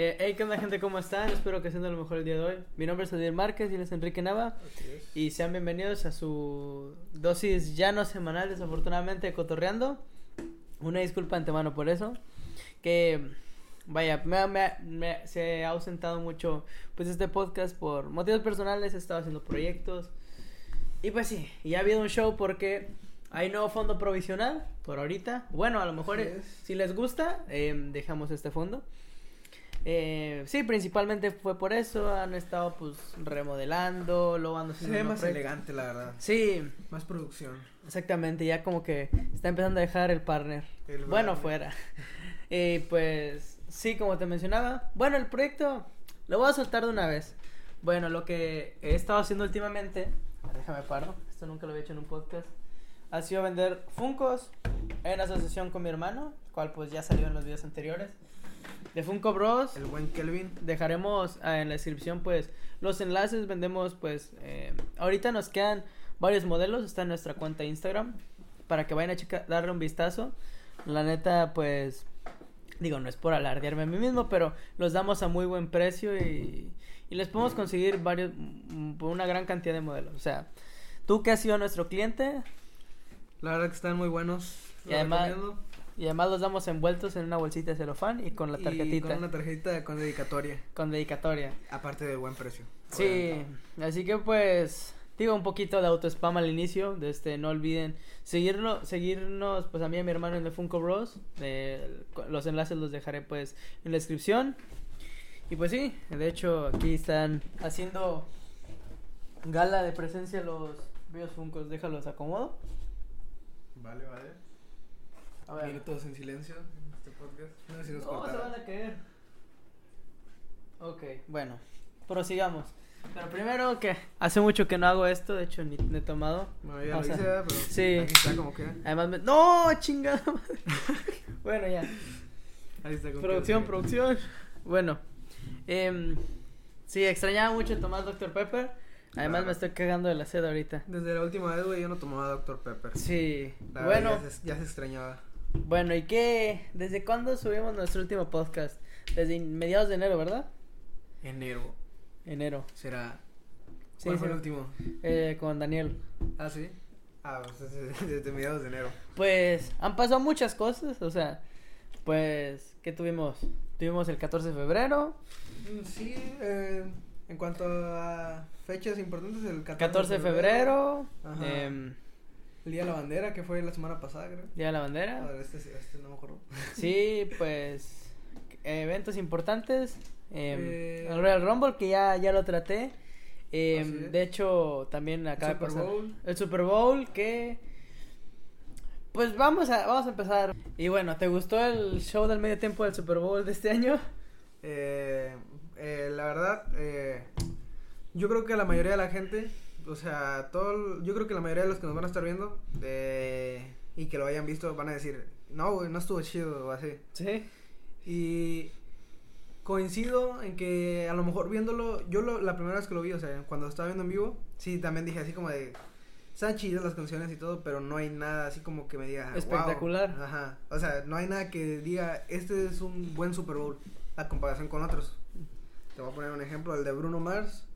Eh, hey, ¿qué onda gente? ¿Cómo están? Espero que estén lo mejor el día de hoy. Mi nombre es Adiel Márquez y él es Enrique Nava. Y sean bienvenidos a su dosis ya no semanal, desafortunadamente, cotorreando. Una disculpa antemano por eso. Que, vaya, me, me- me- se ha ausentado mucho pues este podcast por motivos personales. He estado haciendo proyectos. Y pues sí, y ha habido un show porque hay nuevo fondo provisional por ahorita. Bueno, a lo mejor es. si les gusta, eh, dejamos este fondo. Eh, sí, principalmente fue por eso. Han estado pues remodelando, ando Se haciendo ve unos más elegante, la verdad. Sí, Más producción. exactamente. Ya como que está empezando a dejar el partner. El bueno, fuera. Y pues sí, como te mencionaba. Bueno, el proyecto lo voy a soltar de una vez. Bueno, lo que he estado haciendo últimamente, déjame paro, esto nunca lo había hecho en un podcast, ha sido vender Funcos en asociación con mi hermano, el cual pues ya salió en los videos anteriores. De Funko Bros. El buen Kelvin. Dejaremos ah, en la descripción pues los enlaces, vendemos pues eh, ahorita nos quedan varios modelos, está en nuestra cuenta de Instagram para que vayan a checar, darle un vistazo. La neta pues digo, no es por alardearme a mí mismo, pero los damos a muy buen precio y, y les podemos conseguir varios mm, una gran cantidad de modelos. O sea, tú que has sido nuestro cliente La verdad que están muy buenos. Y además- recomiendo. Y además los damos envueltos en una bolsita de celofán y con la Y tarjetita con una tarjetita con dedicatoria. con dedicatoria. Aparte de buen precio. Sí, así que pues digo un poquito de autospam al inicio, de este no olviden seguirlo, seguirnos pues a mí y a mi hermano en The Funko Bros. Eh, los enlaces los dejaré pues en la descripción. Y pues sí, de hecho aquí están haciendo gala de presencia los bellos Funkos, déjalos acomodo. Vale, vale. A ver. Minutos en silencio en este podcast. No sé si nos No, se van a caer. Ok, bueno, prosigamos. Pero primero que hace mucho que no hago esto, de hecho ni ni he tomado. Bueno, ya O lo sea, hice, ¿verdad? pero sí. aquí está como que. Además me... ¡No! ¡Chingada madre! bueno, ya. Ahí está como Producción, que- producción. Bueno. em, sí, extrañaba mucho tomar Dr. Pepper. Además Claro. me estoy cagando de la sed ahorita. Desde la última vez, güey, yo no tomaba Dr. Pepper. Sí. La bueno, verdad, ya se, ya se extrañaba. Bueno, ¿y qué? ¿Desde cuándo subimos nuestro último podcast? Desde mediados de enero, ¿verdad? Enero. Enero. Será. Sí, ¿Cuál fue sí. el último? Eh, con Daniel. Ah, sí. Ah, pues desde, mediados de enero. Pues han pasado muchas cosas, o sea, pues, ¿qué tuvimos? Tuvimos el 14 de febrero, Mm, Sí, eh, en cuanto a fechas importantes, el 14, 14 de febrero, Ajá. em, El Día de la Bandera, que fue la semana pasada, creo. Día de la A Bandera. ver, este, este no me acuerdo. Sí, pues, eventos importantes. em, Eh, el Royal Rumble, que ya, ya lo traté. em, de hecho, también acaba de Super pasar Bowl. el Super Bowl, que... Pues vamos a, vamos a empezar. Y bueno, ¿te gustó el show del medio tiempo del Super Bowl de este año? Eh, eh, la verdad, eh, yo creo que la mayoría de la gente, o sea, todo, yo creo que la mayoría de los que nos van a estar viendo eh, y que lo hayan visto van a decir, no, güey, no estuvo chido o así. Sí. Y coincido en que a lo mejor viéndolo, yo lo- la primera vez que lo vi, o sea, cuando estaba viendo en vivo, sí, también dije así como de, están chidas las canciones y todo, pero no hay nada así como que me diga, "Wow". Espectacular. Ajá, o sea, no hay nada que diga, este es un buen Super Bowl, a comparación con otros. Te voy a poner un ejemplo, el de Bruno Mars.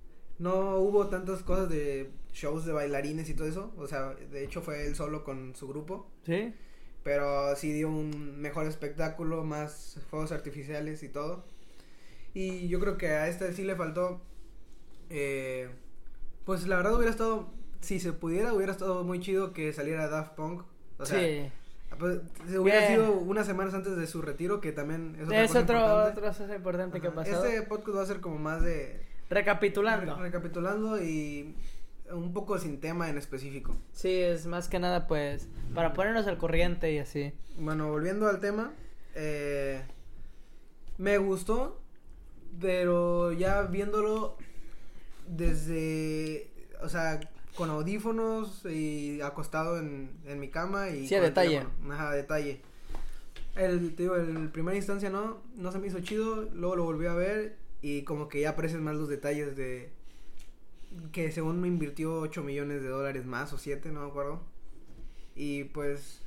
No hubo tantas cosas de shows de bailarines y todo eso, o sea, de hecho fue él solo con su grupo. Sí. Pero sí dio un mejor espectáculo, más fuegos artificiales y todo. Y yo creo que a este sí le faltó. eh, pues la verdad hubiera estado. Si se pudiera, hubiera estado muy chido que saliera Daft Punk. O sea, sí. pues, hubiera Bien. sido unas semanas antes de su retiro, que también es otra Es cosa otro, importante. otra cosa importante que pasado. Este podcast va a ser como más de. Recapitulando. re- recapitulando y un poco sin tema en específico. Sí, es más que nada pues para ponernos al corriente y así. Bueno, volviendo al tema, eh, me gustó, pero ya viéndolo desde, o sea, con audífonos y acostado en, en mi cama y... Sí, a el detalle. Ajá, a detalle. El, te digo, en primera instancia no, no se me hizo chido, luego lo volví a ver y como que ya aparecen más los detalles de que según me invirtió 8 millones de dólares más o 7, no me acuerdo. Y pues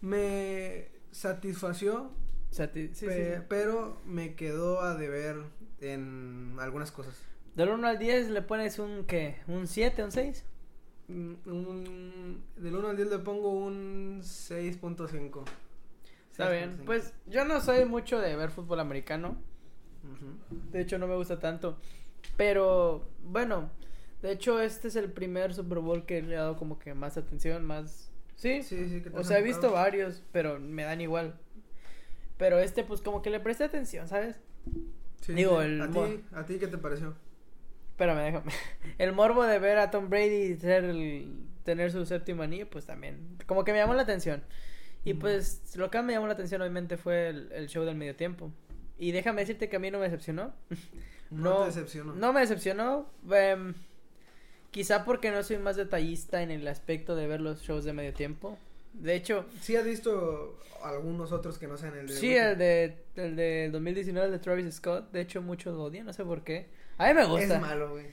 me satisfació O sea, ti- sí, sí, Pe- sí. Pero me quedó a deber en algunas cosas. Del 1 al 10 le pones un, ¿qué? ¿Un 7, un 6? Mm, Un, del 1 al 10 le pongo un 6.5. Está bien. Pues yo no soy mucho de ver fútbol americano. De hecho, no me gusta tanto. Pero, bueno, de hecho, este es el primer Super Bowl que le he dado como que más atención, más... Sí, Sí, sí, que o sea, he visto varios, pero me dan igual. Pero este, pues como que le presté atención, ¿sabes? Sí, Digo, sí. el ¿A ti, ¿A ti qué te pareció? Espérame, déjame. El morbo de ver a Tom Brady ser el- tener su séptimo anillo, pues también. Como que me llamó la atención. Y pues lo que me llamó la atención, obviamente, fue el, el show del medio tiempo. Y déjame decirte que a mí no me decepcionó. No, No, te decepcionó. No me decepcionó. em, quizá porque no soy más detallista en el aspecto de ver los shows de medio tiempo. De hecho, Sí has visto algunos otros que no sean el de sí, el de el de 2019, el de Travis Scott. De hecho, muchos lo odian, no sé por qué. A mí me gusta. Es malo, güey.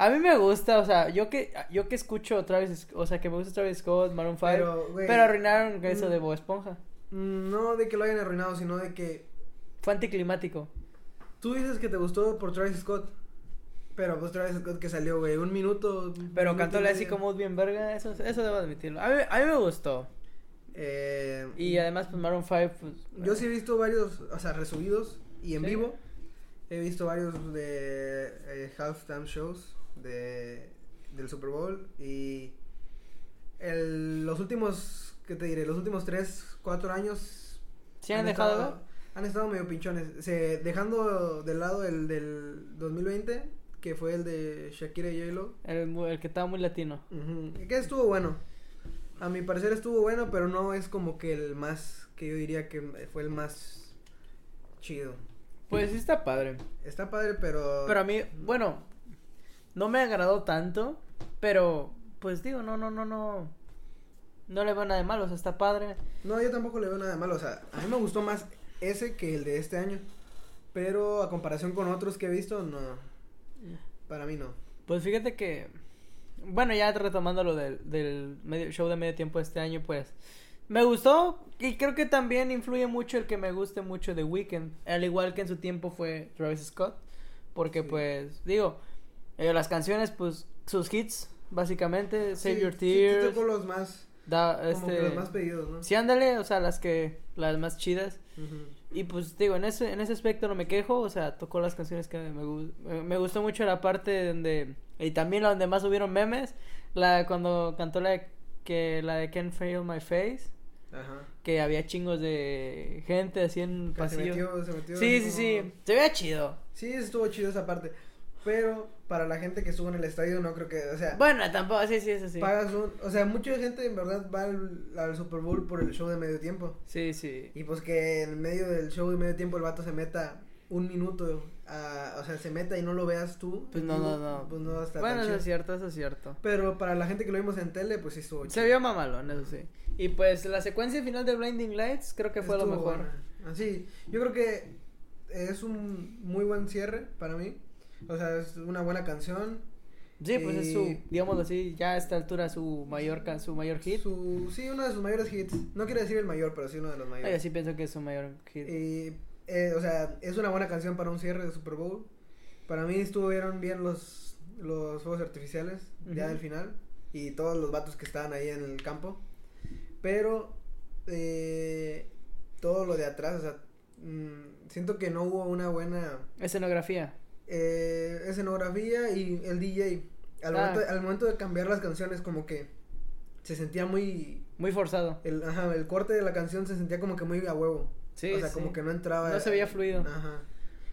A mí me gusta, o sea, yo que yo que escucho Travis, o sea, que me gusta Travis Scott, Maroon 5, pero, Pero, arruinaron eso mm. de Bob Esponja. mm, No de que lo hayan arruinado, sino de que Fue anticlimático. tú dices que te gustó por Travis Scott. Pero pues Travis Scott que salió, güey, un minuto. Pero cantóle así como bien verga, eso eso debo admitirlo. A mí, a mí me gustó. Eh, Y además pues Maroon 5 pues Yo sí he visto varios, o sea, resubidos y en Sí. vivo. He visto varios de eh, halftime shows de, del Super Bowl y el, los últimos, ¿qué te diré? Los últimos 3, 4 años ¿Sí han dejado estado, han estado medio pinchones. Se, dejando de lado el del 2020, que fue el de Shakira y J-Lo. El, que estaba muy latino. Ujú, Que estuvo bueno. A mi parecer estuvo bueno, pero no es como que el más, que yo diría que fue el más chido. Pues sí está padre. Está padre, pero... Pero a mí, bueno, no me agradó tanto, pero pues digo, no, no, no, no. No le veo nada de malo, o sea, está padre. No, yo tampoco le veo nada de malo. O sea, a mí me gustó más ese que el de este año. Pero a comparación con otros que he visto, no. Para mí no. Pues fíjate que, bueno, ya retomando lo del, del medio, show de medio tiempo este año, pues me gustó y creo que también influye mucho el que me guste mucho The Weeknd, al igual que en su tiempo fue Travis Scott, porque Sí. pues digo, eh, las canciones, pues sus hits, básicamente, Save Sí, Your Tears, Sí, los más... da, Como este, que los más pedidos, ¿no? sí, ándale, o sea, las que, las más chidas. Y pues digo, en ese, en ese aspecto no me quejo, o sea, tocó las canciones que me, gu- me, gustó mucho la parte donde, y también la donde más hubieron memes, la cuando cantó la de, que, la de Can't Feel My Face, Ajá. que había chingos de gente así en Que se pasillo. metió, se metió Sí, sí, como- sí, se veía chido. Sí, estuvo chido esa parte. Pero para la gente que estuvo en el estadio, no creo que. O sea, Bueno, tampoco, sí, sí, eso sí. pagas un. O sea, mucha gente en verdad va al, al Super Bowl por el show de medio tiempo. Sí, sí. Y pues que en medio del show de medio tiempo el vato se meta un minuto. a- o sea, se meta y no lo veas tú. Pues no, no, no. Pues no está Bueno, eso es cierto, eso es cierto. Pero para la gente que lo vimos en tele, pues sí estuvo Se chido. vio mamalón, eso sí. Y pues la secuencia final de Blinding Lights creo que fue lo mejor. buena. Así, yo creo que es un muy buen cierre para mí. O sea, es una buena canción. Sí, pues es su, digámoslo así, ya a esta altura su mayor su mayor hit. Su, sí, uno de sus mayores hits. No quiero decir el mayor, pero sí uno de los Ay, mayores. así pienso que es su mayor hit. Y, eh, o sea, es una buena canción para un cierre de Super Bowl. Para mí estuvieron bien los, los fuegos artificiales ya del final. Y todos los vatos que estaban ahí en el campo. Pero eh, todo lo de atrás, o sea, mm, siento que no hubo una buena Escenografía. Eh, escenografía y el DJ. Al, Ah. momento, al momento de cambiar las canciones, como que se sentía muy. Muy forzado. El, ajá, el corte de la canción se sentía como que muy a huevo. Sí, o sea, sí. como que no entraba. No se veía fluido. Ajá.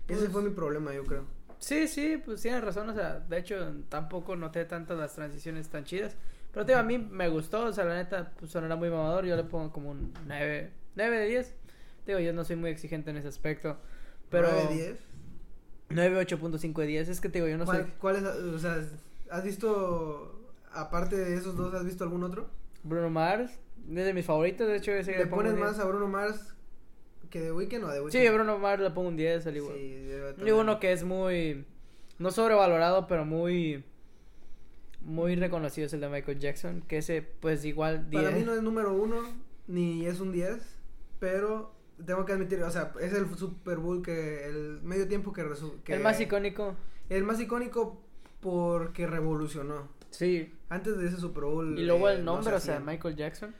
Ese Pues- fue mi problema, yo creo. Sí, sí, pues tienes razón, o sea, de hecho tampoco noté tantas las transiciones tan chidas. Pero tío, a mí me gustó, o sea, la neta, pues sonará muy mamador, yo le pongo como un 9, 9 de 10. Digo, yo no soy muy exigente en ese aspecto. Pero 9 de 10. 9, 8.5 de 10, es que te digo, yo no ¿Cuál, soy cuál es, o sea, has visto, aparte de esos dos, has visto algún otro? Bruno Mars, es de mis favoritos, de hecho ese ¿Le pones un 10. más a Bruno Mars que de Weekend o de Weekend? Sí, a Bruno Mars le pongo un 10 al igual. Sí, Y uno que es muy. No sobrevalorado, pero muy. Muy reconocido es el de Michael Jackson. Que ese, pues igual 10. Para mí no es número uno, ni es un 10, pero tengo que admitir, o sea, es el Super Bowl que, el medio tiempo que... que el más icónico. El más icónico porque revolucionó. Sí. Antes de ese Super Bowl. Y luego el nombre, o sea, Michael Jackson.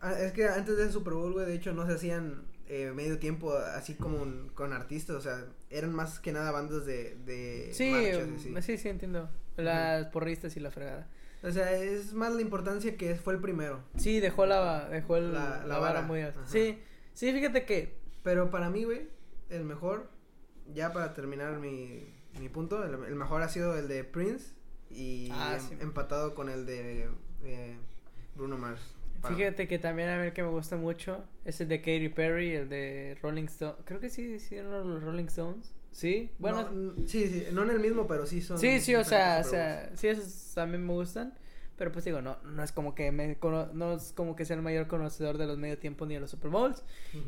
Ah, es que antes de ese Super Bowl, güey, de hecho no se hacían eh, medio tiempo así como con artistas, o sea, eran más que nada bandas de, de sí, sí, sí, entiendo. Las porristas y la fregada. O sea, es más la importancia que fue el primero. Sí, dejó la, dejó la, vara. muy alta. Sí, sí, fíjate que. Pero para mí, güey, el mejor, ya para terminar mi, mi punto, el, mejor ha sido el de Prince y ah, em, empatado con el de eh, Bruno Mars. Fíjate que también a el que me gusta mucho es el de Katy Perry, el de Rolling Stone. Creo que sí, sí, los Rolling Stones. Sí, bueno. sí, sí, no en el mismo, pero sí son. Sí, sí, o sea, o sea, sí, esos también me gustan. Pero pues digo, no, no es como que me no es como que sea el mayor conocedor de los medio tiempo ni de los Super Bowls.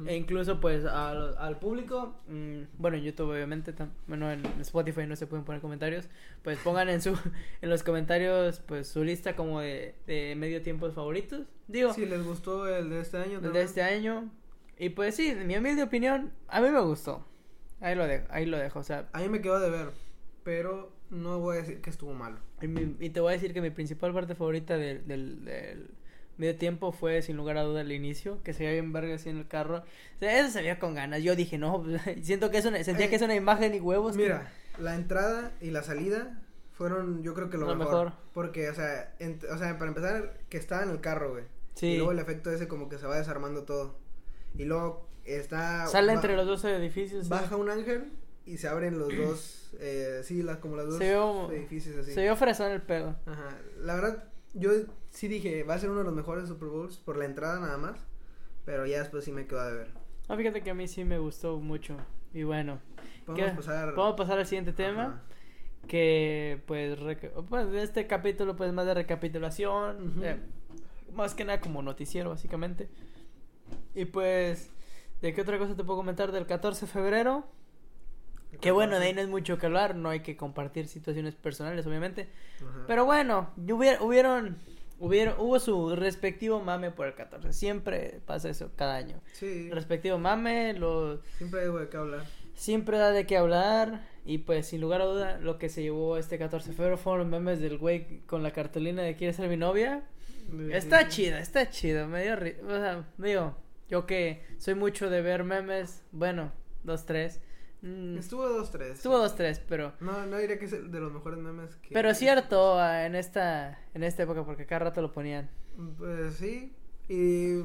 E incluso pues al, al público, mm, bueno en YouTube obviamente, bueno en Spotify no se pueden poner comentarios, pues pongan en su en los comentarios pues su lista como de, de medio tiempos favoritos. Digo, si les gustó el de este año. El de este año. Y pues sí, mi humilde opinión, a mí me gustó. Ahí lo dejo, ahí lo dejo, o sea. A mí me quedó de ver, pero no voy a decir que estuvo malo. Y, te voy a decir que mi principal parte favorita del, del, medio tiempo fue sin lugar a duda el inicio, que se veía bien verga así en el carro. O sea, eso se veía con ganas. Yo dije, no, siento que es una, sentía que es una imagen y huevos. Mira, la entrada y la salida fueron, yo creo que lo, mejor, Porque, o sea, o sea, para empezar, que estaba en el carro, güey. Sí. Y luego el efecto ese como que se va desarmando todo. Y luego está... Sale entre los dos edificios. Baja un ángel y se abren los dos, eh, sí, las, como las dos edificios así. Se vio fresón el pedo. Ajá. La verdad, yo sí dije, va a ser uno de los mejores Super Bowls por la entrada nada más. Pero ya después sí me quedó de ver. Ah, fíjate que a mí sí me gustó mucho. Y bueno. Podemos pasar. Podemos pasar al siguiente tema. Que pues, pues este capítulo pues más de recapitulación. Eh, más que nada como noticiero básicamente. Y pues, ¿de qué otra cosa te puedo comentar? Del 14 de febrero que bueno, de ahí no es mucho que hablar, no hay que compartir situaciones personales, obviamente. Pero bueno, hubieron, hubieron, hubo su respectivo mame por el 14. Siempre pasa eso cada año. Sí. Respectivo mame, lo... Siempre hay de qué hablar. Siempre da de qué hablar. Y pues, sin lugar a duda, lo que se llevó este 14 de febrero fueron los memes del güey con la cartulina de quiere ser mi novia. Está chida, está chido. Me dio, o sea, digo, yo que soy mucho de ver memes, bueno, dos, tres Mm. Estuvo 2-3. Estuvo 2-3, pero... No, no diría que es de los mejores memes que... Pero cierto, ah, en esta, en esta época, porque cada rato lo ponían. Pues sí, y...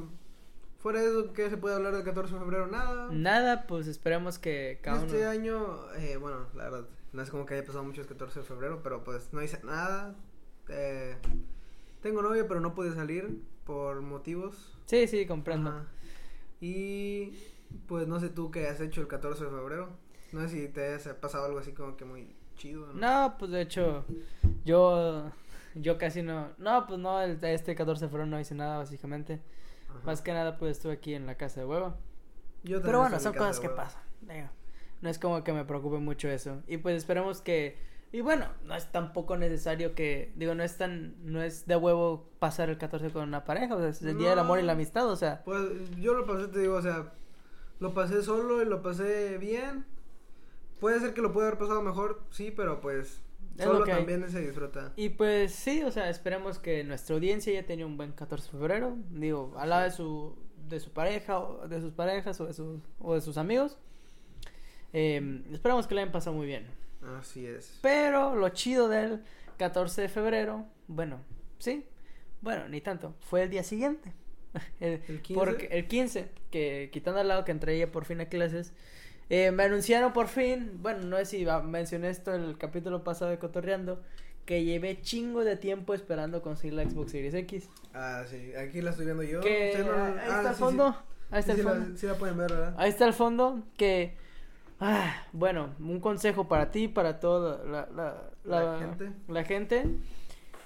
Fuera de eso, ¿qué se puede hablar del 14 de febrero? Nada. Nada, pues esperemos que cada Este año, eh, bueno, la verdad, no es como que haya pasado mucho el 14 de febrero, pero pues no hice nada. Eh, tengo novia, pero no pude salir por motivos. Sí, sí, comprendo. Y pues no sé tú qué has hecho el 14 de febrero. No sé si te ha pasado algo así como que muy chido. No, pues de hecho, yo yo casi no. No, pues no, el, este 14 de febrero no hice nada, básicamente. Más que nada, pues estuve aquí en la casa de huevo. Yo Pero bueno, son cosas que pasan. no es como que me preocupe mucho eso. Y pues esperemos que. Y bueno, no es tampoco necesario que. Digo, no es tan. No es de huevo pasar el 14 con una pareja. O sea, es el día del amor y la amistad, o sea. Pues yo lo pasé, te digo, o sea. Lo pasé solo y lo pasé bien. Puede ser que lo pueda haber pasado mejor, sí, pero pues solo también se disfruta. Y pues sí, o sea, esperemos que nuestra audiencia ya tenga un buen 14 de febrero. Digo, al lado de su, de su pareja, o de sus parejas, o de sus, o de sus amigos. Eh, esperamos que le hayan pasado muy bien. Así es. Pero lo chido del 14 de febrero, bueno, sí, bueno, ni tanto, fue el día siguiente. el, 15. Porque el 15, que quitando al lado que entré por fin a clases, eh, me anunciaron por fin, bueno, no sé si mencioné esto en el capítulo pasado de Cotorreando, que llevé chingo de tiempo esperando conseguir la Xbox Series X. Ah, sí, aquí la estoy viendo yo. ahí está el ah, fondo. Ahí está el fondo. sí la pueden ver, ¿verdad? Ahí está el fondo. Que, ah, bueno, un consejo para ti, para toda la, la, la, gente. La gente.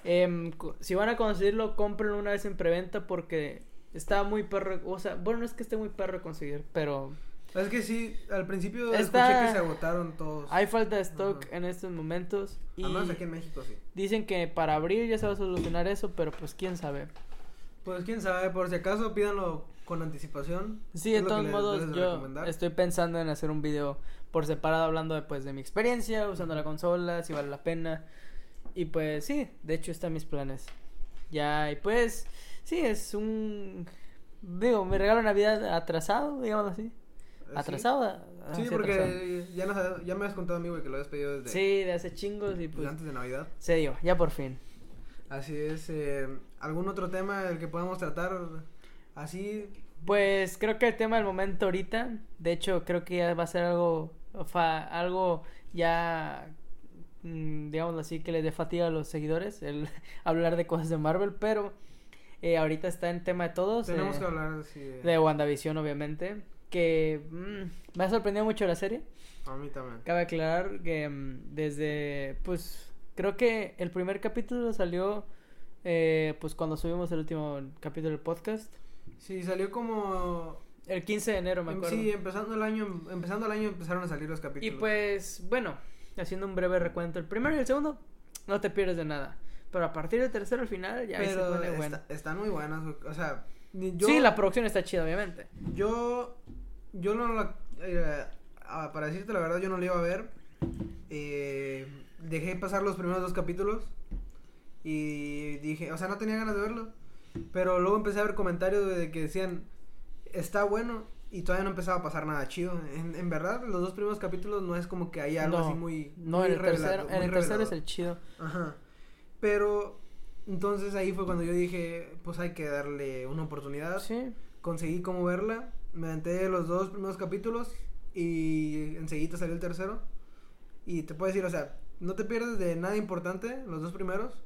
Em, si van a conseguirlo, cómprenlo una vez en preventa porque está muy perro. O sea, bueno, no es que esté muy perro conseguir, pero es que sí, al principio escuché que se agotaron todos. Hay falta de stock en estos momentos. Y Además aquí en México sí. Dicen que para abril ya se va a solucionar eso, pero pues quién sabe. Pues quién sabe, por si acaso pídanlo con anticipación. Sí, de todos modos, yo recomendar. estoy pensando en hacer un video por separado hablando de, pues, de mi experiencia usando la consola, si vale la pena. Y pues sí, de hecho están mis planes. Ya, y pues, sí, es un... Digo, mi regalo Navidad atrasado, digamos así. Sí. Atrasado. Sí, atrasado. porque ya, nos- ya me has contado, amigo, que lo habías pedido desde Sí, de hace chingos y pues antes de Navidad. se dio, ya por fin. Así es. eh, ¿Algún otro tema del que podamos tratar así? Pues creo que el tema del momento ahorita, de hecho creo que ya va a ser algo, fa- algo ya, mm, digámoslo así, que les dé fatiga a los seguidores, el hablar de cosas de Marvel, pero eh, ahorita está en tema de todos, Tenemos eh, que hablar así de... de WandaVision obviamente, que mm, me ha sorprendido mucho la serie, A mí también. cabe aclarar que mm, desde, pues, creo que el primer capítulo salió, eh, pues cuando subimos el último capítulo del podcast, Sí, salió como... el 15 de enero me em- acuerdo. Sí, empezando el año, empezando el año empezaron a salir los Y capítulos. pues, bueno, haciendo un breve recuento, el primero y el segundo no te pierdes de nada. Pero a partir del tercero al final ya Pero pone está- bueno. están muy buenas, o sea... Yo, Sí, la producción está chida, obviamente. Yo, yo no la, eh, para decirte la verdad, yo no la iba a ver. Eh, dejé pasar los primeros dos capítulos y dije, o sea, no tenía ganas de verlo. Pero luego empecé a ver comentarios de que decían, está bueno y todavía no empezaba a pasar nada chido. En, en verdad, los dos primeros capítulos no es como que haya algo no, así muy... no, muy en el tercero, en el tercero es el chido. Ajá. Pero entonces ahí fue cuando yo dije, pues hay que darle una oportunidad Sí. conseguí cómo verla, me aventé los dos primeros capítulos y enseguida salió el tercero. Y te puedo decir, o sea, no te pierdes de nada importante los dos primeros,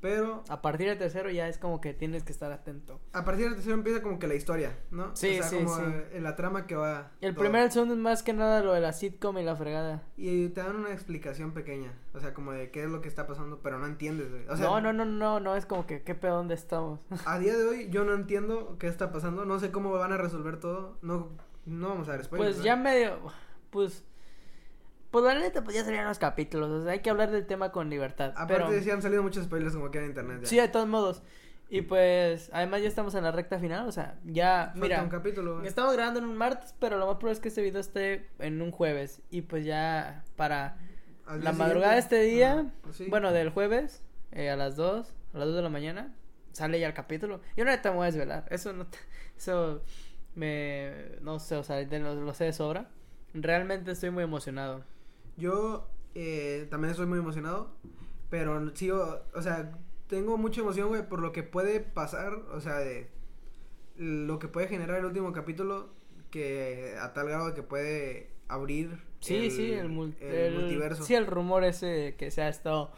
pero A partir del tercero ya es como que tienes que estar atento. a partir del tercero empieza como que la historia, ¿no? Sí, o sea, sí, como sí. eh, la trama que va. El todo. primero y el segundo es más que nada lo de la sitcom y la fregada. Y te dan una explicación pequeña, o sea, como de qué es lo que está pasando, pero no entiendes, güey. O sea, no, no, no, no, no, es como que, ¿qué pedo dónde estamos? A día de hoy yo no entiendo qué está pasando, no sé cómo van a resolver todo, no, no vamos a dar spoilers. pues ya medio, pues, pues la neta, pues ya salieron los capítulos, o sea, hay que hablar del tema con libertad. Aparte pero... sí han salido muchos spoilers como que en internet ya. Sí, de todos modos. Y pues, además ya estamos en la recta final, o sea, ya, Falta mira, un capítulo. estamos grabando en un martes, pero lo más probable es que este video esté en un jueves. Y pues ya para la madrugada de este día, sí. bueno, del jueves, eh, a las 2, a las 2 de la mañana, sale ya el capítulo. Yo no me voy a desvelar, eso no, te- eso me, no sé, o sea, lo, lo sé de sobra. Realmente estoy muy emocionado. Yo eh, también estoy muy emocionado, pero sí, o, o sea, tengo mucha emoción, güey, por lo que puede pasar, o sea, de lo que puede generar el último capítulo, que a tal grado que puede abrir Sí, el, sí, el, mul- el el- multiverso. Sí, el rumor ese que se ha estado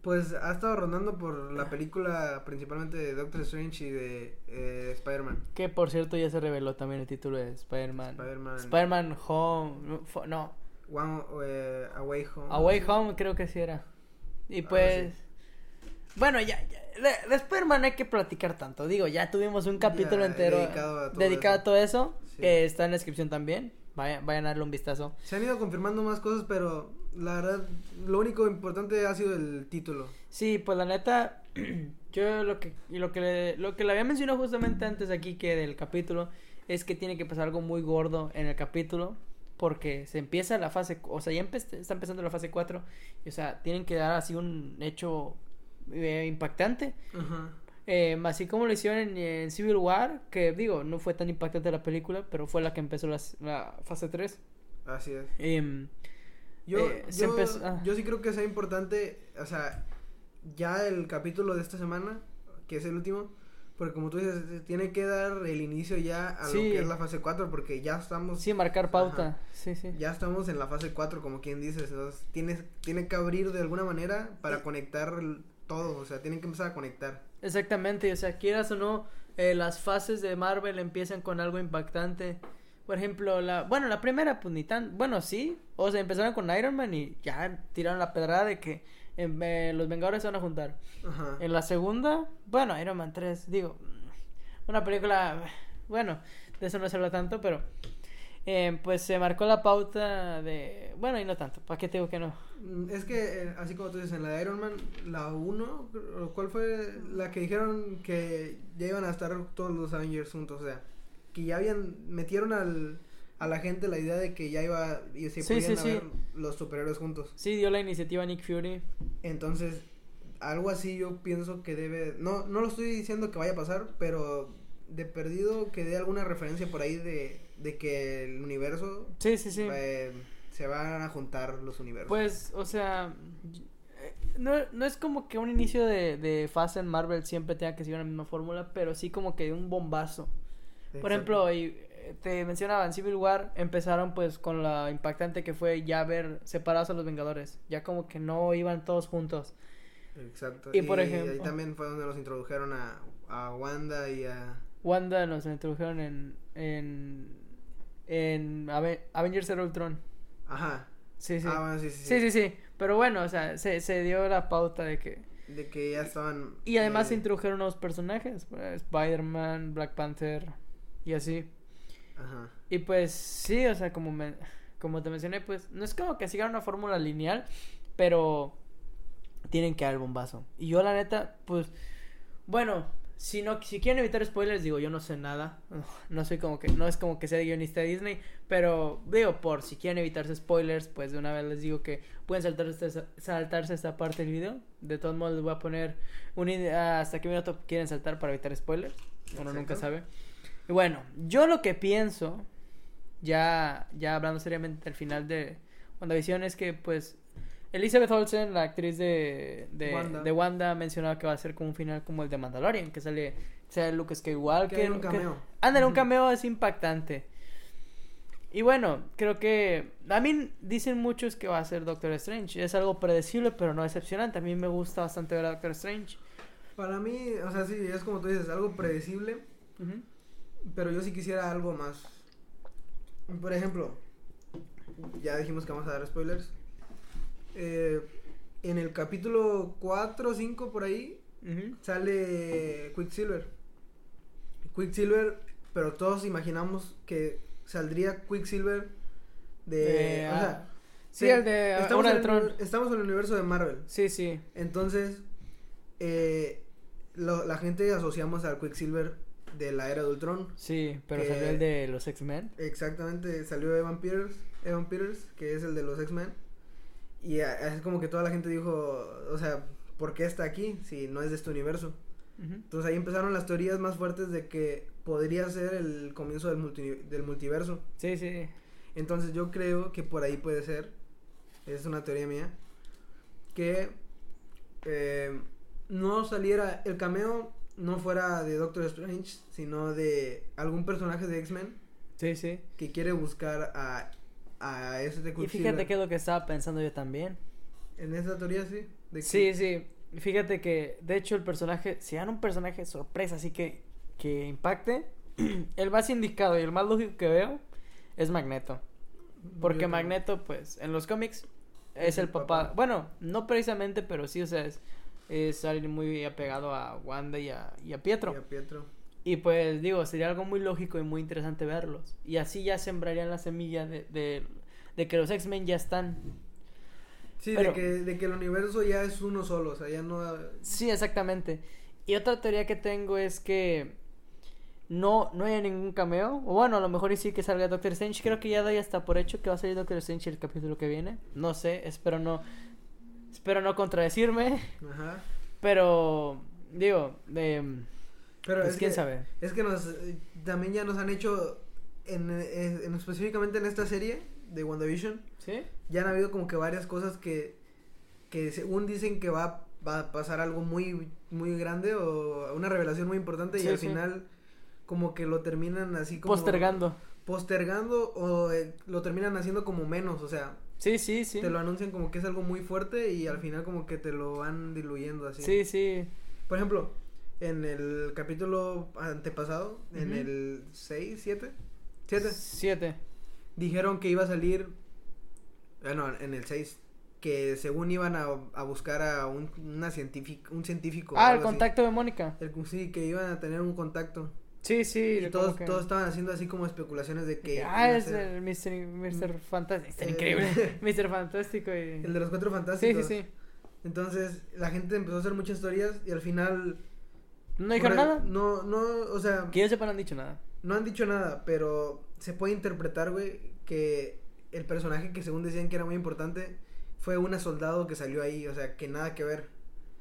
Pues ha estado rondando por la película principalmente de Doctor Strange y de eh, Spider-Man. Que por cierto ya se reveló también el título de Spider-Man. Spider-Man. Spider-Man Home. No, One, eh, Away Home. Away Home creo que sí era. Y pues. Bueno, ya. ya de, Spider-Man no hay que platicar tanto. Digo, ya tuvimos un capítulo Ya, entero dedicado a todo dedicado eso. a todo eso. Sí. Que está en la descripción también. Vayan, vayan a darle un vistazo. Se han ido confirmando más cosas, pero la verdad, lo único importante ha sido el título. Sí, pues la neta. Yo lo que, y lo que le, lo que le había mencionado justamente antes aquí que del capítulo es que tiene que pasar algo muy gordo en el capítulo porque se empieza la fase, o sea, ya empe- está empezando la fase 4 y o sea, tienen que dar así un hecho eh, impactante, Ajá. eh, así como lo hicieron en, en Civil War, que digo, no fue tan impactante la película, pero fue la que empezó las- la fase 3. Así es. Em, Yo, Eh, yo, empezó- ah. yo sí creo que sea importante, o sea, ya el capítulo de esta semana, que es el último, porque como tú dices, se tiene que dar el inicio ya a Sí. lo que es la fase 4, porque ya estamos, sí, marcar pauta, Ajá. sí, sí. ya estamos en la fase 4, como quien dice, entonces tienes, tiene que abrir de alguna manera para conectar el- todo, o sea, tienen que empezar a conectar. Exactamente, o sea, quieras o no, eh, las fases de Marvel empiezan con algo impactante. Por ejemplo, la, bueno, la primera, pues ni tan, bueno, sí, o sea, empezaron con Iron Man y ya tiraron la pedrada de que em, eh, los Vengadores se van a juntar. Ajá. En la segunda, bueno, Iron Man 3, digo, una película, bueno, de eso no se habla tanto, pero eh, pues se marcó la pauta de... Bueno, y no tanto, ¿para qué te digo que no? Mm, Es que, eh, así como tú dices, en la de Iron Man, la 1, ¿cuál fue la que dijeron que ya iban a estar todos los Avengers juntos? O sea, que ya habían, metieron al, a la gente la idea de que ya iba y se Sí, podían sí, los superhéroes juntos. Sí, dio la iniciativa Nick Fury. Entonces, algo así yo pienso que debe, no, no lo estoy diciendo que vaya a pasar, pero de perdido que dé alguna referencia por ahí de, de que el universo Sí, sí, sí. eh, se van a juntar los universos. Pues, o sea, no, no es como que un inicio de, de fase en Marvel siempre tenga que seguir la misma fórmula, pero sí como que un bombazo. Por ejemplo, y, te mencionaba en Civil War, empezaron pues con la impactante que fue ya ver separados a los Vengadores, ya como que no iban todos juntos. Exacto. Y por ahí ejemplo- también fue donde los introdujeron a, a Wanda y a... Wanda nos introdujeron en, en, en Ave- Avengers Zero Ultron. Ajá. Sí, sí. Ah, bueno, sí, sí, sí, sí, sí. Pero bueno, o sea, se, se dio la pauta de que... De que ya estaban... Y además eh, se introdujeron nuevos personajes, pues, Spider-Man, Black Panther y así. Ajá. Y pues sí, o sea, como, me, como te mencioné, pues no es como que sigan una fórmula lineal, pero tienen que dar el bombazo. Y yo la neta, pues, bueno, si no, si quieren evitar spoilers, digo, yo no sé nada, no soy como que, no es como que sea guionista de Disney, pero digo, por si quieren evitarse spoilers, pues de una vez les digo que pueden saltarse esta, saltarse esta parte del video. De todos modos les voy a poner un hasta qué minuto quieren saltar para evitar spoilers. Uno nunca sabe. Y bueno, yo lo que pienso, ya, ya hablando seriamente al final de WandaVision, es que pues Elizabeth Olsen, la actriz de, de, Wanda. de Wanda, que va a ser como un final como el de Mandalorian, que sale, sale Luke Skywalker. Que un que- cameo. Ándale, un Ujú. cameo es impactante. Y bueno, creo que a mí dicen muchos que va a ser Doctor Strange. Es algo predecible, pero no decepcionante. A mí me gusta bastante ver a Doctor Strange. Para mí, o sea, sí, es como tú dices, algo predecible, Ujú. Pero yo sí quisiera algo más. Por ejemplo, ya dijimos que vamos a dar spoilers. Eh, en el capítulo 4 o 5 por ahí sale Quicksilver. Quicksilver, pero todos imaginamos que saldría Quicksilver de... O ah, sea, sí, el de estamos, en el, estamos en el universo de Marvel. Sí, sí. Entonces, eh, lo- la gente asociamos al Quicksilver de la era de Ultron. Sí, pero Que- salió el de los X-Men. Exactamente, salió Evan Peters, Evan Peters, que es el de los X-Men. Y es como que toda la gente dijo, o sea, ¿por qué está aquí si no es de este universo? Entonces ahí empezaron las teorías más fuertes de que podría ser el comienzo del, multi- del multiverso. Sí, sí. Entonces yo creo que por ahí puede ser, es una teoría mía, que eh, no saliera el cameo, no fuera de Doctor Strange, sino de algún personaje de X-Men Sí, sí. que quiere buscar a, a ese de Y fíjate que es lo que estaba pensando yo también. En esa teoría sí. de que- Sí, sí. Fíjate que, de hecho, el personaje, si dan un personaje sorpresa, así que, que impacte, el más indicado y el más lógico que veo es Magneto. Porque. Magneto, pues, en los cómics es, Es el el papá. papá. Bueno, no precisamente, pero sí, o sea, es, es alguien muy apegado a Wanda y a, y a Pietro. Y a Pietro. Y pues digo, sería algo muy lógico y muy interesante verlos. Y así ya sembrarían la semilla de, de, de que los X-Men ya están. Sí, Pero- de, que, de que el universo ya es uno solo, o sea, ya no... Sí, exactamente. Y otra teoría que tengo es que no, no haya ningún cameo. O bueno, a lo mejor y sí que salga Doctor Strange. Creo que ya doy hasta por hecho que va a salir Doctor Strange el capítulo que viene. No sé, espero no. Espero no contradecirme. Ajá. Pero digo, de Pero pues es quién que, sabe. Es que nos, eh, también ya nos han hecho, en, eh, en- específicamente en esta serie de WandaVision, ¿Sí? ya han habido como que varias cosas que, que según dicen que va, va a pasar algo muy, muy grande o una revelación muy importante y al sí. final como que lo terminan así como... Postergando. Postergando o eh, lo terminan haciendo como menos, o sea, Sí, sí, sí. te lo anuncian como que es algo muy fuerte y al final como que te lo van diluyendo así. Sí, sí. Por ejemplo, en el capítulo antepasado, en el 6, 7, 7, Siete. dijeron que iba a salir, bueno, en el 6, que según iban a, a buscar a un, una científico, un científico. Ah, el así. contacto de Mónica. El, sí, que iban a tener un contacto. Sí, sí. Y todos, todos estaban haciendo así como especulaciones de que... Ah, es el Mr. Mr. Fantástico. Está increíble. Mr. Fantástico y... El de los cuatro fantásticos. Sí, sí, sí. Entonces la gente empezó a hacer muchas historias y al final... ¿No dijeron nada? No, no, o sea... Que yo sepa no han dicho nada. No han dicho nada, pero se puede interpretar, güey, que el personaje que según decían que era muy importante fue una soldado que salió ahí, o sea, que nada que ver.